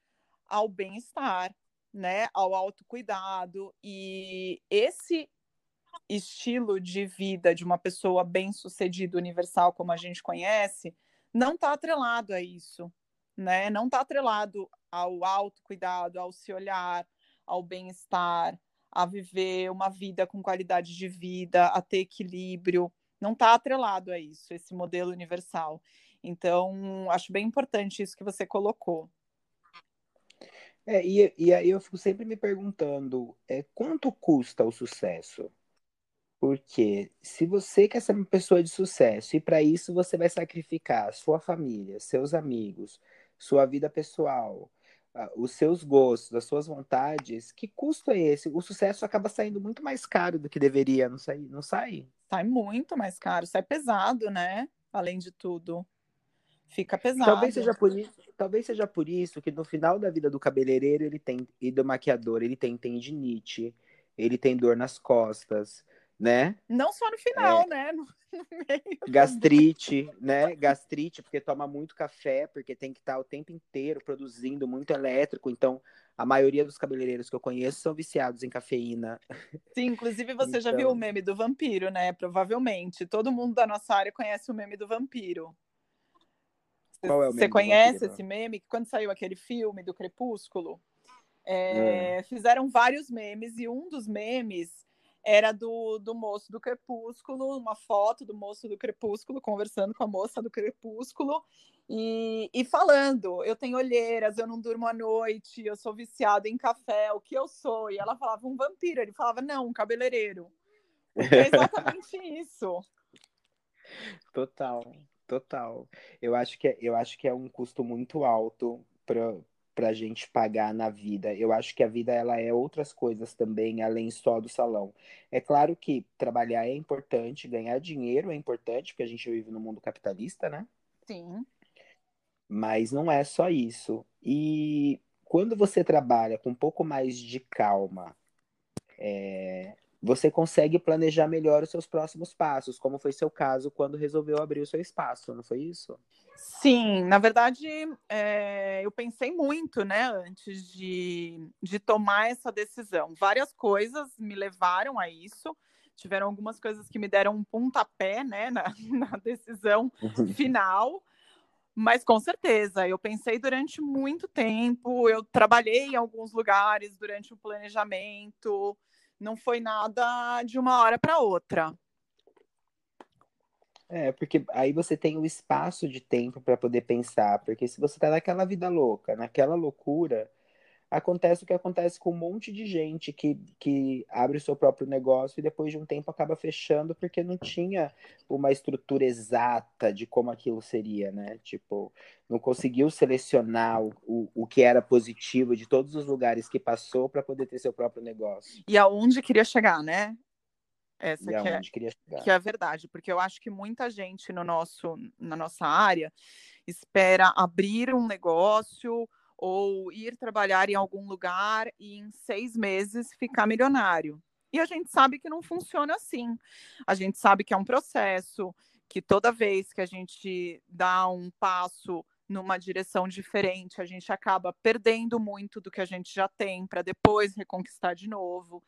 ao bem-estar, né? Ao autocuidado. E esse estilo de vida de uma pessoa bem-sucedida, universal, como a gente conhece, não está atrelado a isso né? Não está atrelado ao autocuidado, ao se olhar, ao bem-estar, a viver uma vida com qualidade de vida, a ter equilíbrio. Não está atrelado a isso, esse modelo universal. Então, acho bem importante isso que você colocou. É, e, e aí eu fico sempre me perguntando, é, quanto custa o sucesso? Porque se você quer ser uma pessoa de sucesso e para isso você vai sacrificar sua família, seus amigos, sua vida pessoal, os seus gostos, as suas vontades, que custo é esse? O sucesso acaba saindo muito mais caro do que deveria, não sai? Não sai? Sai muito mais caro, sai pesado, né? Além de tudo. Fica pesado. Talvez seja por isso, talvez seja por isso que no final da vida do cabeleireiro ele tem e do maquiador, ele tem tendinite, ele tem dor nas costas, né? Não só no final, é, né? No, no gastrite, né? Gastrite, porque toma muito café, porque tem que estar o tempo inteiro produzindo muito elétrico. Então, a maioria dos cabeleireiros que eu conheço são viciados em cafeína. Sim, inclusive você então... já viu o meme do vampiro, né? Provavelmente. Todo mundo da nossa área conhece o meme do vampiro. Qual é o meme Você conhece esse meme? Quando saiu aquele filme do Crepúsculo, é, hum. fizeram vários memes e um dos memes era do, do moço do Crepúsculo, uma foto do moço do Crepúsculo conversando com a moça do Crepúsculo e, e falando: eu tenho olheiras, eu não durmo à noite, eu sou viciada em café, o que eu sou? E ela falava um vampiro, ele falava: não, um cabeleireiro. Porque é exatamente isso. Total, total. Eu acho que é, eu acho que é um custo muito alto para para a gente pagar na vida. Eu acho que a vida ela é outras coisas também, além só do salão. É claro que trabalhar é importante, ganhar dinheiro é importante, porque a gente vive no mundo capitalista, né? Sim. Mas não é só isso. E quando você trabalha com um pouco mais de calma, é, você consegue planejar melhor os seus próximos passos, como foi seu caso quando resolveu abrir o seu espaço, não foi isso? Sim, na verdade, é, eu pensei muito, né, antes de, de tomar essa decisão. Várias coisas me levaram a isso. Tiveram algumas coisas que me deram um pontapé, né, na, na decisão final. Mas com certeza, eu pensei durante muito tempo, eu trabalhei em alguns lugares durante o planejamento, não foi nada de uma hora para outra. É, porque aí você tem o espaço de tempo para poder pensar, porque se você tá naquela vida louca, naquela loucura, acontece o que acontece com um monte de gente que, que abre o seu próprio negócio e depois de um tempo acaba fechando porque não tinha uma estrutura exata de como aquilo seria, né? Tipo, não conseguiu selecionar o, o, o que era positivo de todos os lugares que passou para poder ter seu próprio negócio. E aonde queria chegar, né? Essa e que é, queria chegar. que é a verdade, porque eu acho que muita gente no nosso, na nossa área espera abrir um negócio ou ir trabalhar em algum lugar e em seis meses ficar milionário. E a gente sabe que não funciona assim. A gente sabe que é um processo, que toda vez que a gente dá um passo numa direção diferente, a gente acaba perdendo muito do que a gente já tem para depois reconquistar de novo.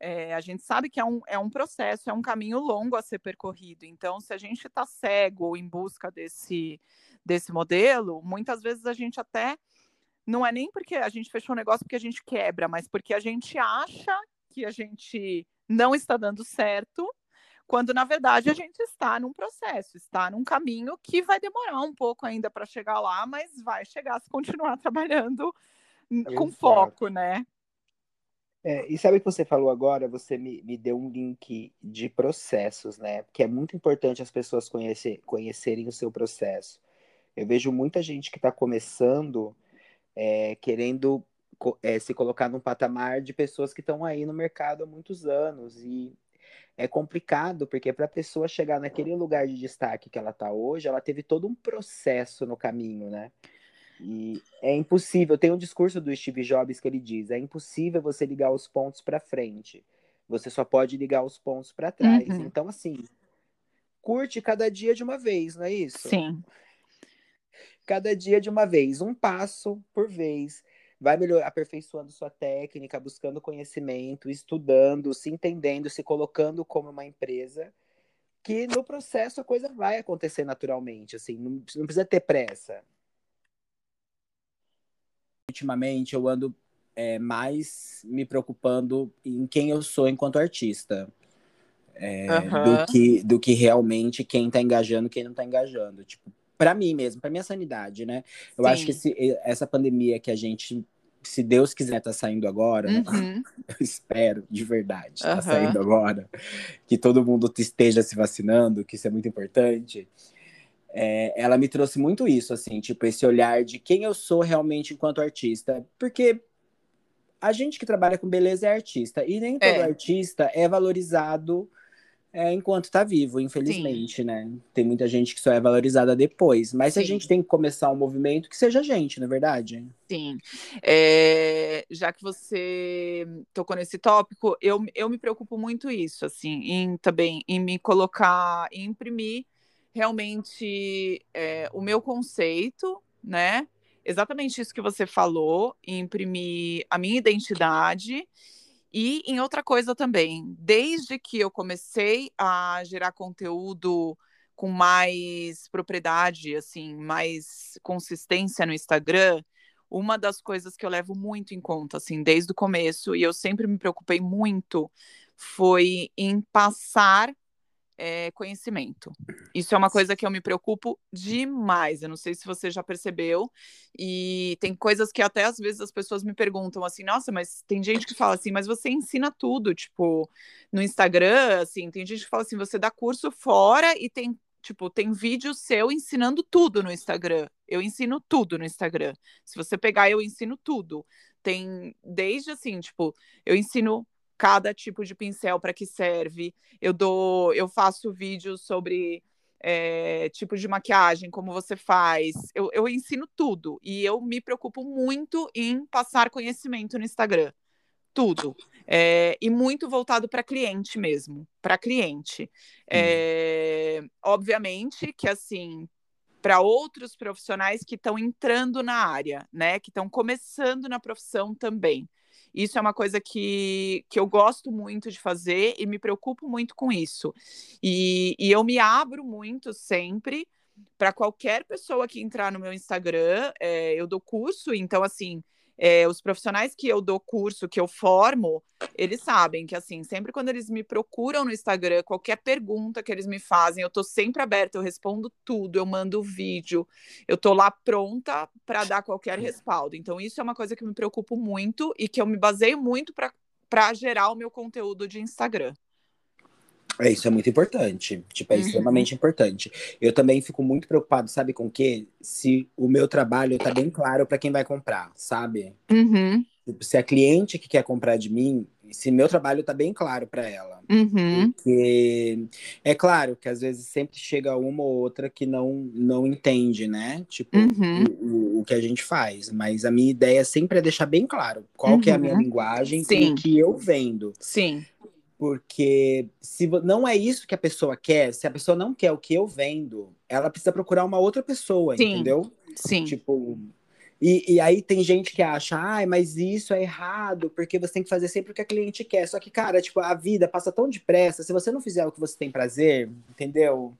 É, a gente sabe que é um, é um processo, é um caminho longo a ser percorrido. Então, se a gente está cego em busca desse, desse modelo, muitas vezes a gente até não é nem porque a gente fechou um negócio porque a gente quebra, mas porque a gente acha que a gente não está dando certo, quando na verdade a gente está num processo, está num caminho que vai demorar um pouco ainda para chegar lá, mas vai chegar se continuar trabalhando Exato. com foco, né? É, e sabe o que você falou agora? Você me, me deu um link de processos, né? Que é muito importante as pessoas conhecer, conhecerem o seu processo. Eu vejo muita gente que está começando é, querendo é, se colocar num patamar de pessoas que estão aí no mercado há muitos anos. E é complicado, porque para a pessoa chegar naquele lugar de destaque que ela está hoje, ela teve todo um processo no caminho, né? E é impossível. Tem um discurso do Steve Jobs que ele diz: é impossível você ligar os pontos para frente. Você só pode ligar os pontos para trás. Uhum. Então, assim, curte cada dia de uma vez, não é isso? Sim cada dia de uma vez, um passo por vez. Vai melhor, aperfeiçoando sua técnica, buscando conhecimento, estudando, se entendendo, se colocando como uma empresa, que no processo a coisa vai acontecer naturalmente, assim, não, não precisa ter pressa. Ultimamente eu ando é, mais me preocupando em quem eu sou enquanto artista. É, uhum. do, que, do que realmente quem está engajando quem não está engajando. Tipo, para mim mesmo, para minha sanidade, né? Eu Sim. acho que esse, essa pandemia que a gente, se Deus quiser, tá saindo agora, uhum. eu espero de verdade, tá uhum. saindo agora, que todo mundo esteja se vacinando, que isso é muito importante. É, ela me trouxe muito isso, assim, tipo, esse olhar de quem eu sou realmente enquanto artista. Porque a gente que trabalha com beleza é artista, e nem todo é. artista é valorizado é, enquanto está vivo, infelizmente, Sim. né? Tem muita gente que só é valorizada depois. Mas Sim. a gente tem que começar um movimento que seja a gente, não é verdade? Sim. É, já que você tocou nesse tópico, eu, eu me preocupo muito isso, assim, em também em me colocar, em imprimir realmente é, o meu conceito, né? Exatamente isso que você falou, imprimir a minha identidade e em outra coisa também, desde que eu comecei a gerar conteúdo com mais propriedade, assim, mais consistência no Instagram, uma das coisas que eu levo muito em conta, assim, desde o começo, e eu sempre me preocupei muito, foi em passar é, conhecimento. Isso é uma coisa que eu me preocupo demais. Eu não sei se você já percebeu. E tem coisas que até às vezes as pessoas me perguntam assim: nossa, mas tem gente que fala assim, mas você ensina tudo, tipo, no Instagram, assim, tem gente que fala assim, você dá curso fora e tem. Tipo, tem vídeo seu ensinando tudo no Instagram. Eu ensino tudo no Instagram. Se você pegar, eu ensino tudo. Tem desde assim, tipo, eu ensino cada tipo de pincel para que serve. Eu dou, eu faço vídeos sobre é, tipo de maquiagem, como você faz. Eu, eu ensino tudo e eu me preocupo muito em passar conhecimento no Instagram. Tudo. É, e muito voltado para cliente mesmo, para cliente. É, obviamente que assim, para outros profissionais que estão entrando na área, né? Que estão começando na profissão também. Isso é uma coisa que, que eu gosto muito de fazer e me preocupo muito com isso. E, e eu me abro muito sempre para qualquer pessoa que entrar no meu Instagram, é, eu dou curso, então assim, é, os profissionais que eu dou curso, que eu formo, eles sabem que, assim, sempre quando eles me procuram no Instagram, qualquer pergunta que eles me fazem, eu tô sempre aberta, eu respondo tudo, eu mando vídeo, eu tô lá pronta para dar qualquer respaldo. Então, isso é uma coisa que me preocupo muito e que eu me baseio muito para gerar o meu conteúdo de Instagram. É, isso é muito importante. Tipo, é uhum. extremamente importante. Eu também fico muito preocupado, sabe com o quê? Se o meu trabalho tá bem claro para quem vai comprar, sabe? Uhum. Tipo, se a cliente que quer comprar de mim, se meu trabalho tá bem claro para ela. Uhum. Porque é claro que às vezes sempre chega uma ou outra que não, não entende, né? Tipo, uhum. o, o, que a gente faz. Mas a minha ideia sempre é deixar bem claro qual que é a minha uhum. linguagem Sim. e o que eu vendo. Sim. Porque se não é isso que a pessoa quer, se a pessoa não quer o que eu vendo, ela precisa procurar uma outra pessoa, Sim. entendeu? Sim. Tipo. E, e aí tem gente que acha, ai, mas isso é errado, porque você tem que fazer sempre o que a cliente quer. Só que, cara, tipo, a vida passa tão depressa, se você não fizer o que você tem prazer, entendeu?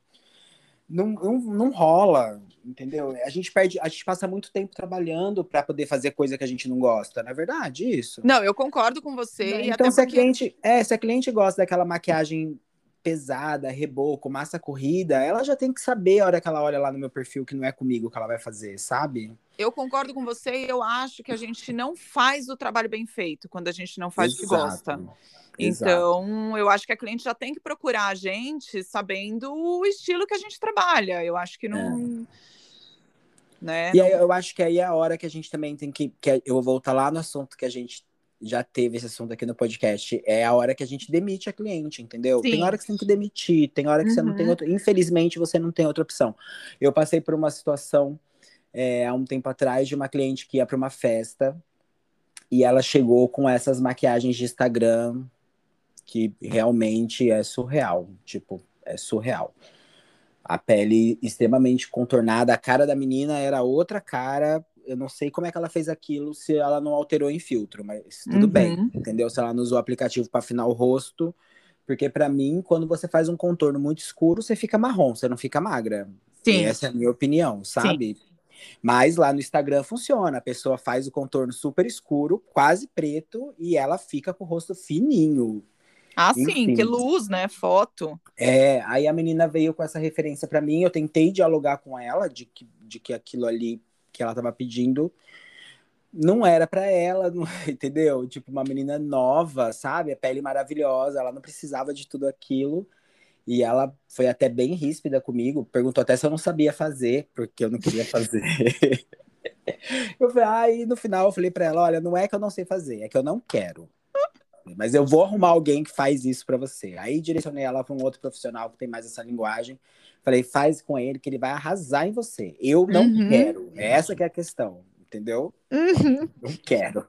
Não, não, não rola entendeu? A gente perde, a gente passa muito tempo trabalhando para poder fazer coisa que a gente não gosta, não é verdade isso? Não, eu concordo com você. Não, então, se, porque... a cliente, é, se a cliente gosta daquela maquiagem pesada, reboco, massa corrida, ela já tem que saber a hora que ela olha lá no meu perfil que não é comigo que ela vai fazer, sabe? Eu concordo com você e eu acho que a gente não faz o trabalho bem feito quando a gente não faz Exato. o que gosta. Então, eu acho que a cliente já tem que procurar a gente sabendo o estilo que a gente trabalha. Eu acho que não. É né? E aí, eu acho que aí é a hora que a gente também tem que, que. Eu vou voltar lá no assunto que a gente já teve esse assunto aqui no podcast. É a hora que a gente demite a cliente, entendeu? Sim. Tem hora que você tem que demitir, tem hora que uhum. você não tem uhum. outra. Infelizmente, você não tem outra opção. Eu passei por uma situação é, há um tempo atrás de uma cliente que ia para uma festa e ela chegou com essas maquiagens de Instagram que realmente é surreal. Tipo, é surreal a pele extremamente contornada. A cara da menina era outra cara. Eu não sei como é que ela fez aquilo se ela não alterou em filtro, mas tudo uhum. bem, entendeu? Se ela não usou o aplicativo para afinar o rosto. Porque para mim, quando você faz um contorno muito escuro, você fica marrom, você não fica magra. Sim. E essa é a minha opinião, sabe? Sim. Mas lá no Instagram funciona. A pessoa faz o contorno super escuro, quase preto, e ela fica com o rosto fininho. Ah, Enfim. sim, que luz, né? Foto. É, aí a menina veio com essa referência para mim, eu tentei dialogar com ela de que, de que aquilo ali que ela tava pedindo não era para ela, não, entendeu? Tipo, uma menina nova, sabe? A pele maravilhosa, ela não precisava de tudo aquilo. E ela foi até bem ríspida comigo, perguntou até se eu não sabia fazer, porque eu não queria fazer. eu falei, aí ah, no final eu falei para ela, olha, não é que eu não sei fazer, é que eu não quero. Mas eu vou arrumar alguém que faz isso para você. Aí direcionei ela para um outro profissional que tem mais essa linguagem. Falei, faz com ele que ele vai arrasar em você. Eu não uhum. quero. Essa que é a questão, entendeu? Uhum. Não quero.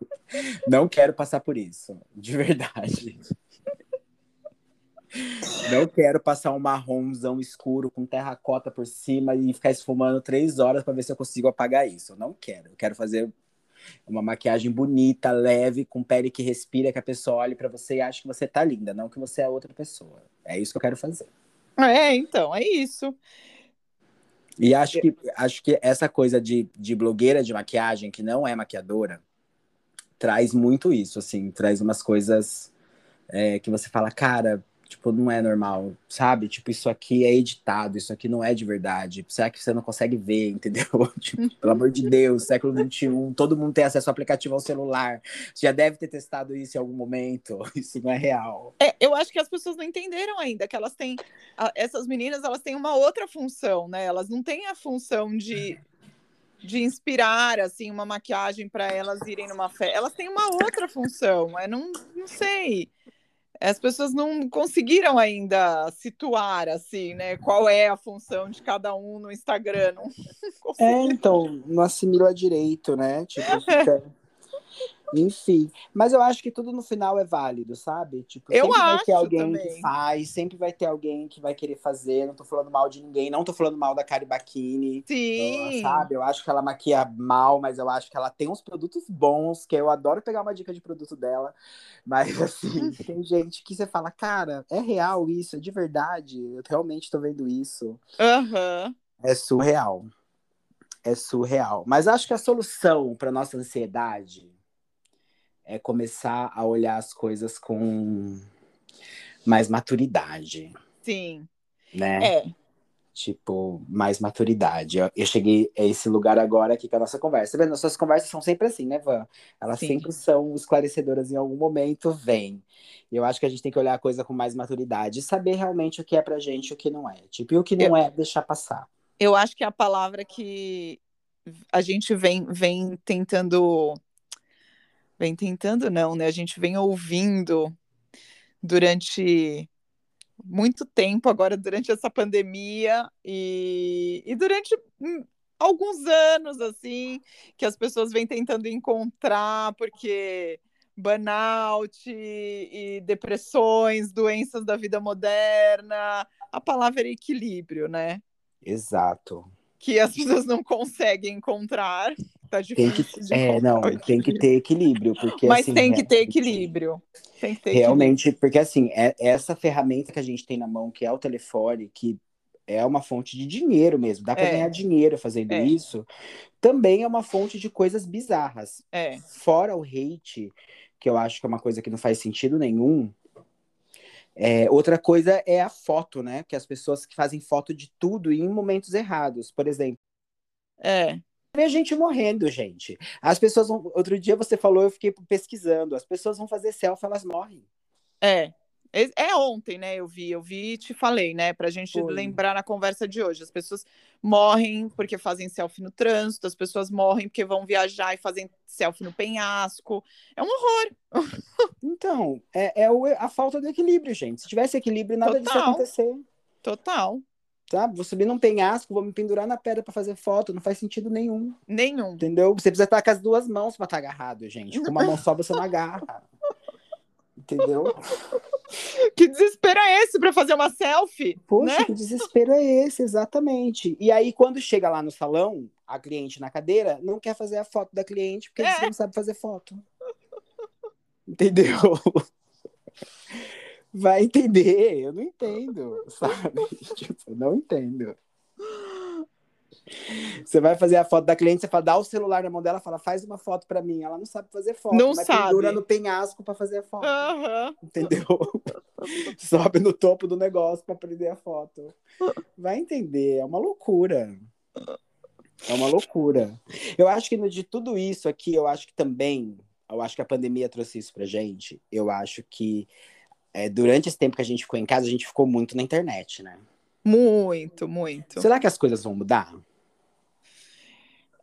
Não quero passar por isso, de verdade. Não quero passar um marronzão escuro com terracota por cima e ficar esfumando três horas para ver se eu consigo apagar isso. Eu não quero. Eu quero fazer uma maquiagem bonita, leve, com pele que respira, que a pessoa olhe para você e ache que você tá linda, não que você é outra pessoa. É isso que eu quero fazer. É, então, é isso. E acho que, acho que essa coisa de, de blogueira de maquiagem, que não é maquiadora, traz muito isso, assim, traz umas coisas é, que você fala, cara, Tipo, não é normal, sabe? Tipo, isso aqui é editado, isso aqui não é de verdade. Será que você não consegue ver, entendeu? Tipo, pelo amor de Deus, século XXI, todo mundo tem acesso ao aplicativo ao celular. Você já deve ter testado isso em algum momento. Isso não é real. É, eu acho que as pessoas não entenderam ainda que elas têm. Essas meninas, elas têm uma outra função, né? Elas não têm a função de de inspirar assim uma maquiagem para elas irem numa festa. Elas têm uma outra função, é não, não sei as pessoas não conseguiram ainda situar assim, né? Qual é a função de cada um no Instagram? Não é, então, não assimila direito, né? Tipo, fica... Enfim, mas eu acho que tudo no final é válido, sabe? Tipo, eu sempre acho vai ter alguém também. que faz, sempre vai ter alguém que vai querer fazer. Não tô falando mal de ninguém, não tô falando mal da Kari Bakini. Sim. Sabe? Eu acho que ela maquia mal, mas eu acho que ela tem uns produtos bons, que eu adoro pegar uma dica de produto dela. Mas assim, tem gente que você fala, cara, é real isso, é de verdade. Eu realmente tô vendo isso. Uhum. É surreal. É surreal. Mas acho que a solução para nossa ansiedade é começar a olhar as coisas com mais maturidade. Sim. Né? É. Tipo, mais maturidade. Eu, eu cheguei a esse lugar agora aqui com a nossa conversa. Tá vendo? Nossas conversas são sempre assim, né, Van? Elas Sim. sempre são esclarecedoras em algum momento, vem. E eu acho que a gente tem que olhar a coisa com mais maturidade e saber realmente o que é pra gente e o que não é. Tipo, e o que não é, deixar passar. Eu acho que a palavra que a gente vem, vem tentando. Vem tentando, não, né? A gente vem ouvindo durante muito tempo agora, durante essa pandemia e, e durante hum, alguns anos, assim, que as pessoas vêm tentando encontrar, porque burnout e, e depressões, doenças da vida moderna, a palavra é equilíbrio, né? Exato. Que as pessoas não conseguem encontrar. Tá Tem que, difícil de é, não, tem que ter equilíbrio, porque Mas assim, tem que ter realmente- equilíbrio. Tem que ter equilíbrio. Realmente, porque assim, é essa ferramenta que a gente tem na mão, que é o telefone, que é uma fonte de dinheiro mesmo, dá para É. ganhar dinheiro fazendo É. isso, também é uma fonte de coisas bizarras. É, Fora o hate, que eu acho que é uma coisa que não faz sentido nenhum. é, outra coisa é a foto, né? Que as pessoas que fazem foto de tudo e em momentos errados. Por exemplo, é. Vê gente morrendo, gente. As pessoas vão. Outro dia você falou, eu fiquei pesquisando. As pessoas vão fazer selfie, elas morrem. É. É ontem, né? Eu vi, eu vi e te falei, né? Pra gente Foi. lembrar na conversa de hoje. As pessoas morrem porque fazem selfie no trânsito, as pessoas morrem porque vão viajar e fazem selfie no penhasco. É um horror. Então, é, é a falta de equilíbrio, gente. Se tivesse equilíbrio, nada disso ia Total. acontecer. Total. Sabe? Vou subir num penhasco, vou me pendurar na pedra pra fazer foto. Não faz sentido nenhum. Nenhum. Entendeu? Você precisa estar com as duas mãos pra estar agarrado, gente. Com uma mão só você não agarra. Entendeu? Que desespero é esse pra fazer uma selfie? Poxa, né? que desespero é esse, exatamente. E aí, quando chega lá no salão, a cliente na cadeira não quer fazer a foto da cliente porque É. você não sabe fazer foto. Entendeu? Vai entender, eu não entendo, sabe? Tipo, eu não entendo. Você vai fazer a foto da cliente, você fala, dá o celular na mão dela, fala, faz uma foto pra mim. Ela não sabe fazer foto, Não mas sabe. pendura no penhasco pra fazer a foto. Aham. Entendeu? Sobe no topo do negócio pra prender a foto. Vai entender, é uma loucura. É uma loucura. Eu acho que de tudo isso aqui, eu acho que também, eu acho que a pandemia trouxe isso pra gente. Eu acho que é, durante esse tempo que a gente ficou em casa, a gente ficou muito na internet, né? Muito, muito. Será que as coisas vão mudar?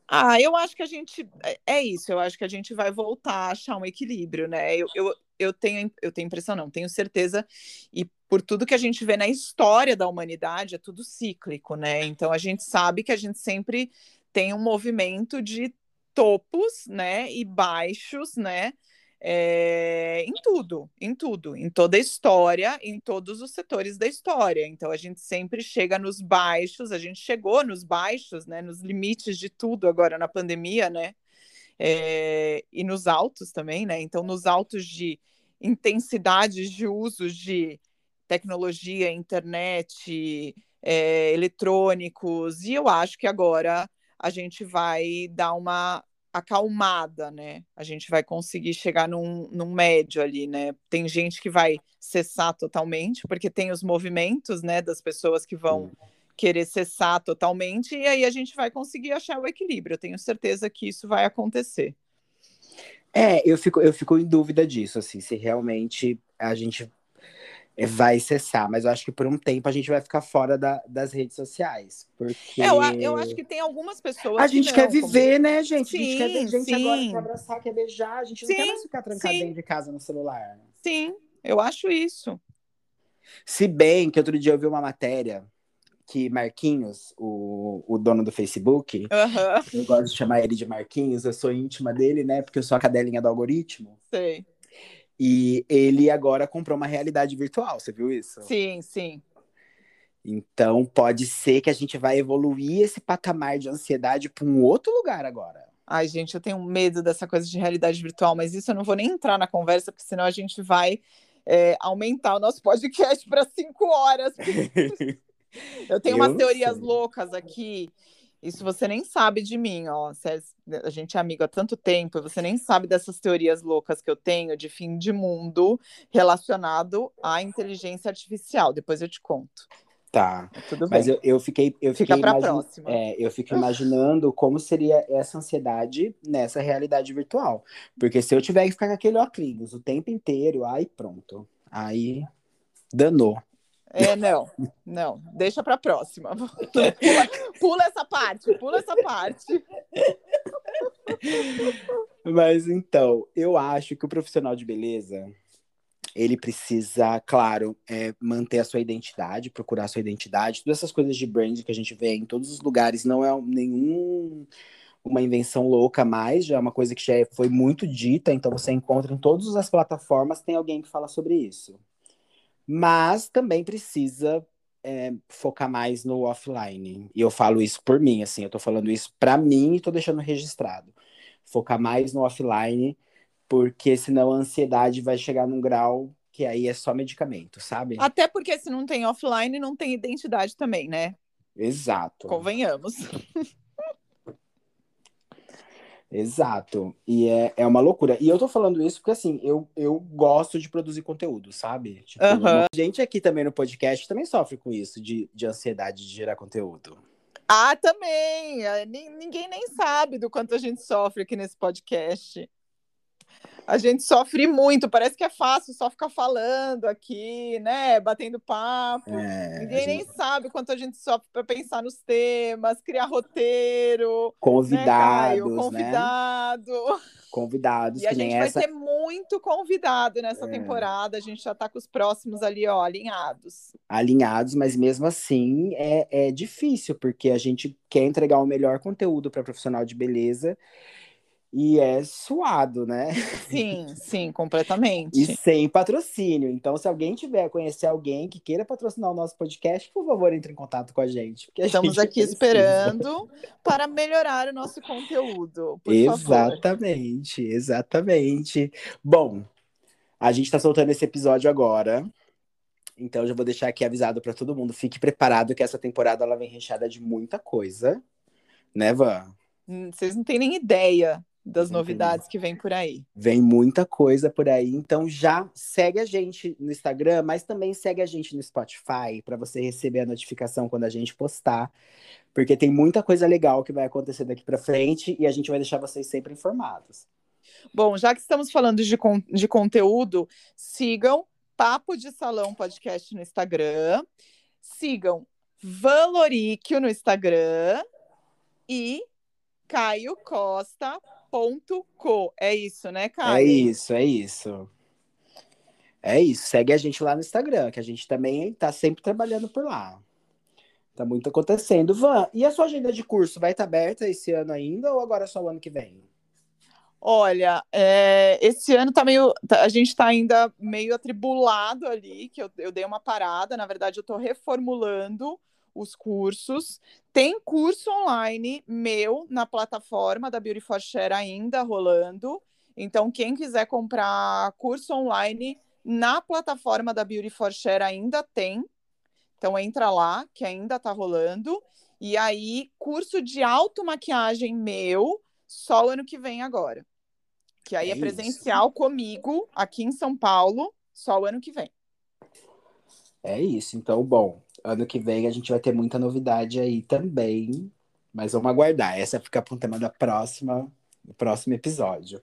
Ah, eu acho que a gente. é- É isso, eu acho que a gente vai voltar a achar um equilíbrio, né? Eu, eu, eu, tenho, eu tenho impressão, não, tenho certeza, e por tudo que a gente vê na história da humanidade, é tudo cíclico, né? Então a gente sabe que a gente sempre tem um movimento de topos, né? E baixos, né? É, em tudo, em tudo, em toda a história, em todos os setores da história. Então a gente sempre chega nos baixos, a gente chegou nos baixos, né, nos limites de tudo agora na pandemia, né, é, e nos altos também, né. Então nos altos de intensidades de uso de tecnologia, internet, é, eletrônicos, e eu acho que agora a gente vai dar uma acalmada, né? A gente vai conseguir chegar num, num médio ali, né? Tem gente que vai cessar totalmente, porque tem os movimentos, né, das pessoas que vão querer cessar totalmente, e aí a gente vai conseguir achar o equilíbrio. Eu tenho certeza que isso vai acontecer. É, eu fico, eu fico em dúvida disso, assim, se realmente a gente vai cessar, mas eu acho que por um tempo a gente vai ficar fora da- das redes sociais, porque É, eu, eu acho que tem algumas pessoas a gente não, quer como- viver, né, gente? a gente Sim, quer ver gente sim. agora, quer abraçar, quer beijar, a gente não Sim, quer mais ficar trancado sim. dentro de casa no celular. Sim, eu acho isso. Se bem que outro dia eu vi uma matéria que Marquinhos, o, o dono do Facebook, Aham, eu gosto de chamar ele de Marquinhos, eu sou íntima dele, né? Porque eu sou a cadelinha do algoritmo. sei. E ele agora comprou uma realidade virtual, você viu isso? Sim, sim. Então pode ser que a gente vai evoluir esse patamar de ansiedade para um outro lugar agora. Ai, gente, eu tenho medo dessa coisa de realidade virtual, mas isso eu não vou nem entrar na conversa, porque senão a gente vai é, aumentar o nosso podcast para cinco horas. Eu tenho eu umas teorias sei. loucas aqui. Isso você nem sabe de mim, ó. A gente é amigo há tanto tempo você nem sabe dessas teorias loucas que eu tenho de fim de mundo relacionado à inteligência artificial. Depois eu te conto. Tá. Tudo bem. Mas eu, eu fiquei. Eu Fica para imagin... próxima. É, eu fico imaginando como seria essa ansiedade nessa realidade virtual. Porque se eu tiver que ficar com aquele óculos o tempo inteiro, aí pronto. Aí danou. É, não, não, deixa para próxima. Pula, pula, essa parte, pula essa parte. Mas então, eu acho que o profissional de beleza ele precisa, claro, é, manter a sua identidade, procurar a sua identidade, todas essas coisas de brand que a gente vê em todos os lugares, não é nenhum uma invenção louca mais, já é uma coisa que já foi muito dita, então você encontra em todas as plataformas, tem alguém que fala sobre isso mas também precisa é, focar mais no offline. E eu falo isso por mim, assim, eu tô falando isso para mim e tô deixando registrado. Focar mais no offline, porque senão a ansiedade vai chegar num grau que aí é só medicamento, sabe? Até porque se não tem offline, não tem identidade também, né? Exato. Convenhamos. Exato. E é, é uma loucura. E eu tô falando isso porque, assim, eu, eu gosto de produzir conteúdo, sabe? Tipo, uhum. a gente aqui também no podcast também sofre com isso, de, de ansiedade de gerar conteúdo. Ah, também! É, ninguém nem sabe do quanto a gente sofre aqui nesse podcast. A gente sofre muito, parece que é fácil só ficar falando aqui, né? Batendo papo. É, Ninguém gente... nem sabe quanto a gente sofre para pensar nos temas, criar roteiro. Convidados. Né, Convidado. Né? Convidados. E a gente vai essa... ter muito convidado nessa é. temporada. A gente já está com os próximos ali, ó, alinhados. Alinhados, mas mesmo assim é, é difícil, porque a gente quer entregar o melhor conteúdo para profissional de beleza e é suado, né? Sim, sim, completamente. E sem patrocínio. Então, se alguém tiver a conhecer alguém que queira patrocinar o nosso podcast, por favor, entre em contato com a gente. A Estamos gente aqui precisa. esperando para melhorar o nosso conteúdo. exatamente, favor. exatamente. Bom, a gente está soltando esse episódio agora. Então, já vou deixar aqui avisado para todo mundo. Fique preparado que essa temporada ela vem recheada de muita coisa. Né, Van? Hum, vocês não têm nem ideia das novidades que vem por aí. Vem muita coisa por aí, então já segue a gente no Instagram, mas também segue a gente no Spotify para você receber a notificação quando a gente postar, porque tem muita coisa legal que vai acontecer daqui para frente e a gente vai deixar vocês sempre informados. Bom, já que estamos falando de, con de conteúdo, sigam Papo de Salão Podcast no Instagram, sigam Valoricchio no Instagram e caiocosta.co. É isso, né, Caio? É isso, é isso. É isso. Segue a gente lá no Instagram, que a gente também tá sempre trabalhando por lá. Tá muito acontecendo. Van, e a sua agenda de curso vai estar tá aberta esse ano ainda ou agora só o ano que vem? Olha, é, esse ano tá meio. Tá, a gente está ainda meio atribulado ali, que eu, eu dei uma parada. Na verdade, eu estou reformulando os cursos. Tem curso online meu na plataforma da Beauty for Share ainda rolando. Então, quem quiser comprar curso online na plataforma da Beauty for Share ainda tem. Então, entra lá, que ainda está rolando. E aí, curso de automaquiagem meu, só o ano que vem agora. Que aí é, é presencial comigo, aqui em São Paulo, só o ano que vem. É isso. Então, bom, ano que vem a gente vai ter muita novidade aí também. Mas vamos aguardar. Essa fica para um tema da próxima, do próximo episódio.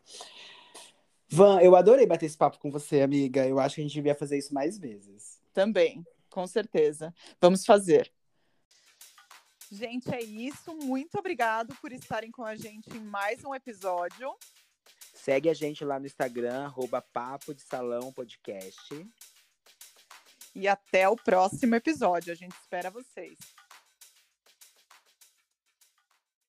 Van, eu adorei bater esse papo com você, amiga. Eu acho que a gente devia fazer isso mais vezes. Também, com certeza. Vamos fazer. Gente, é isso. Muito obrigado por estarem com a gente em mais um episódio. Segue a gente lá no Instagram, arroba Papo de Salão Podcast e até o próximo episódio. A gente espera vocês.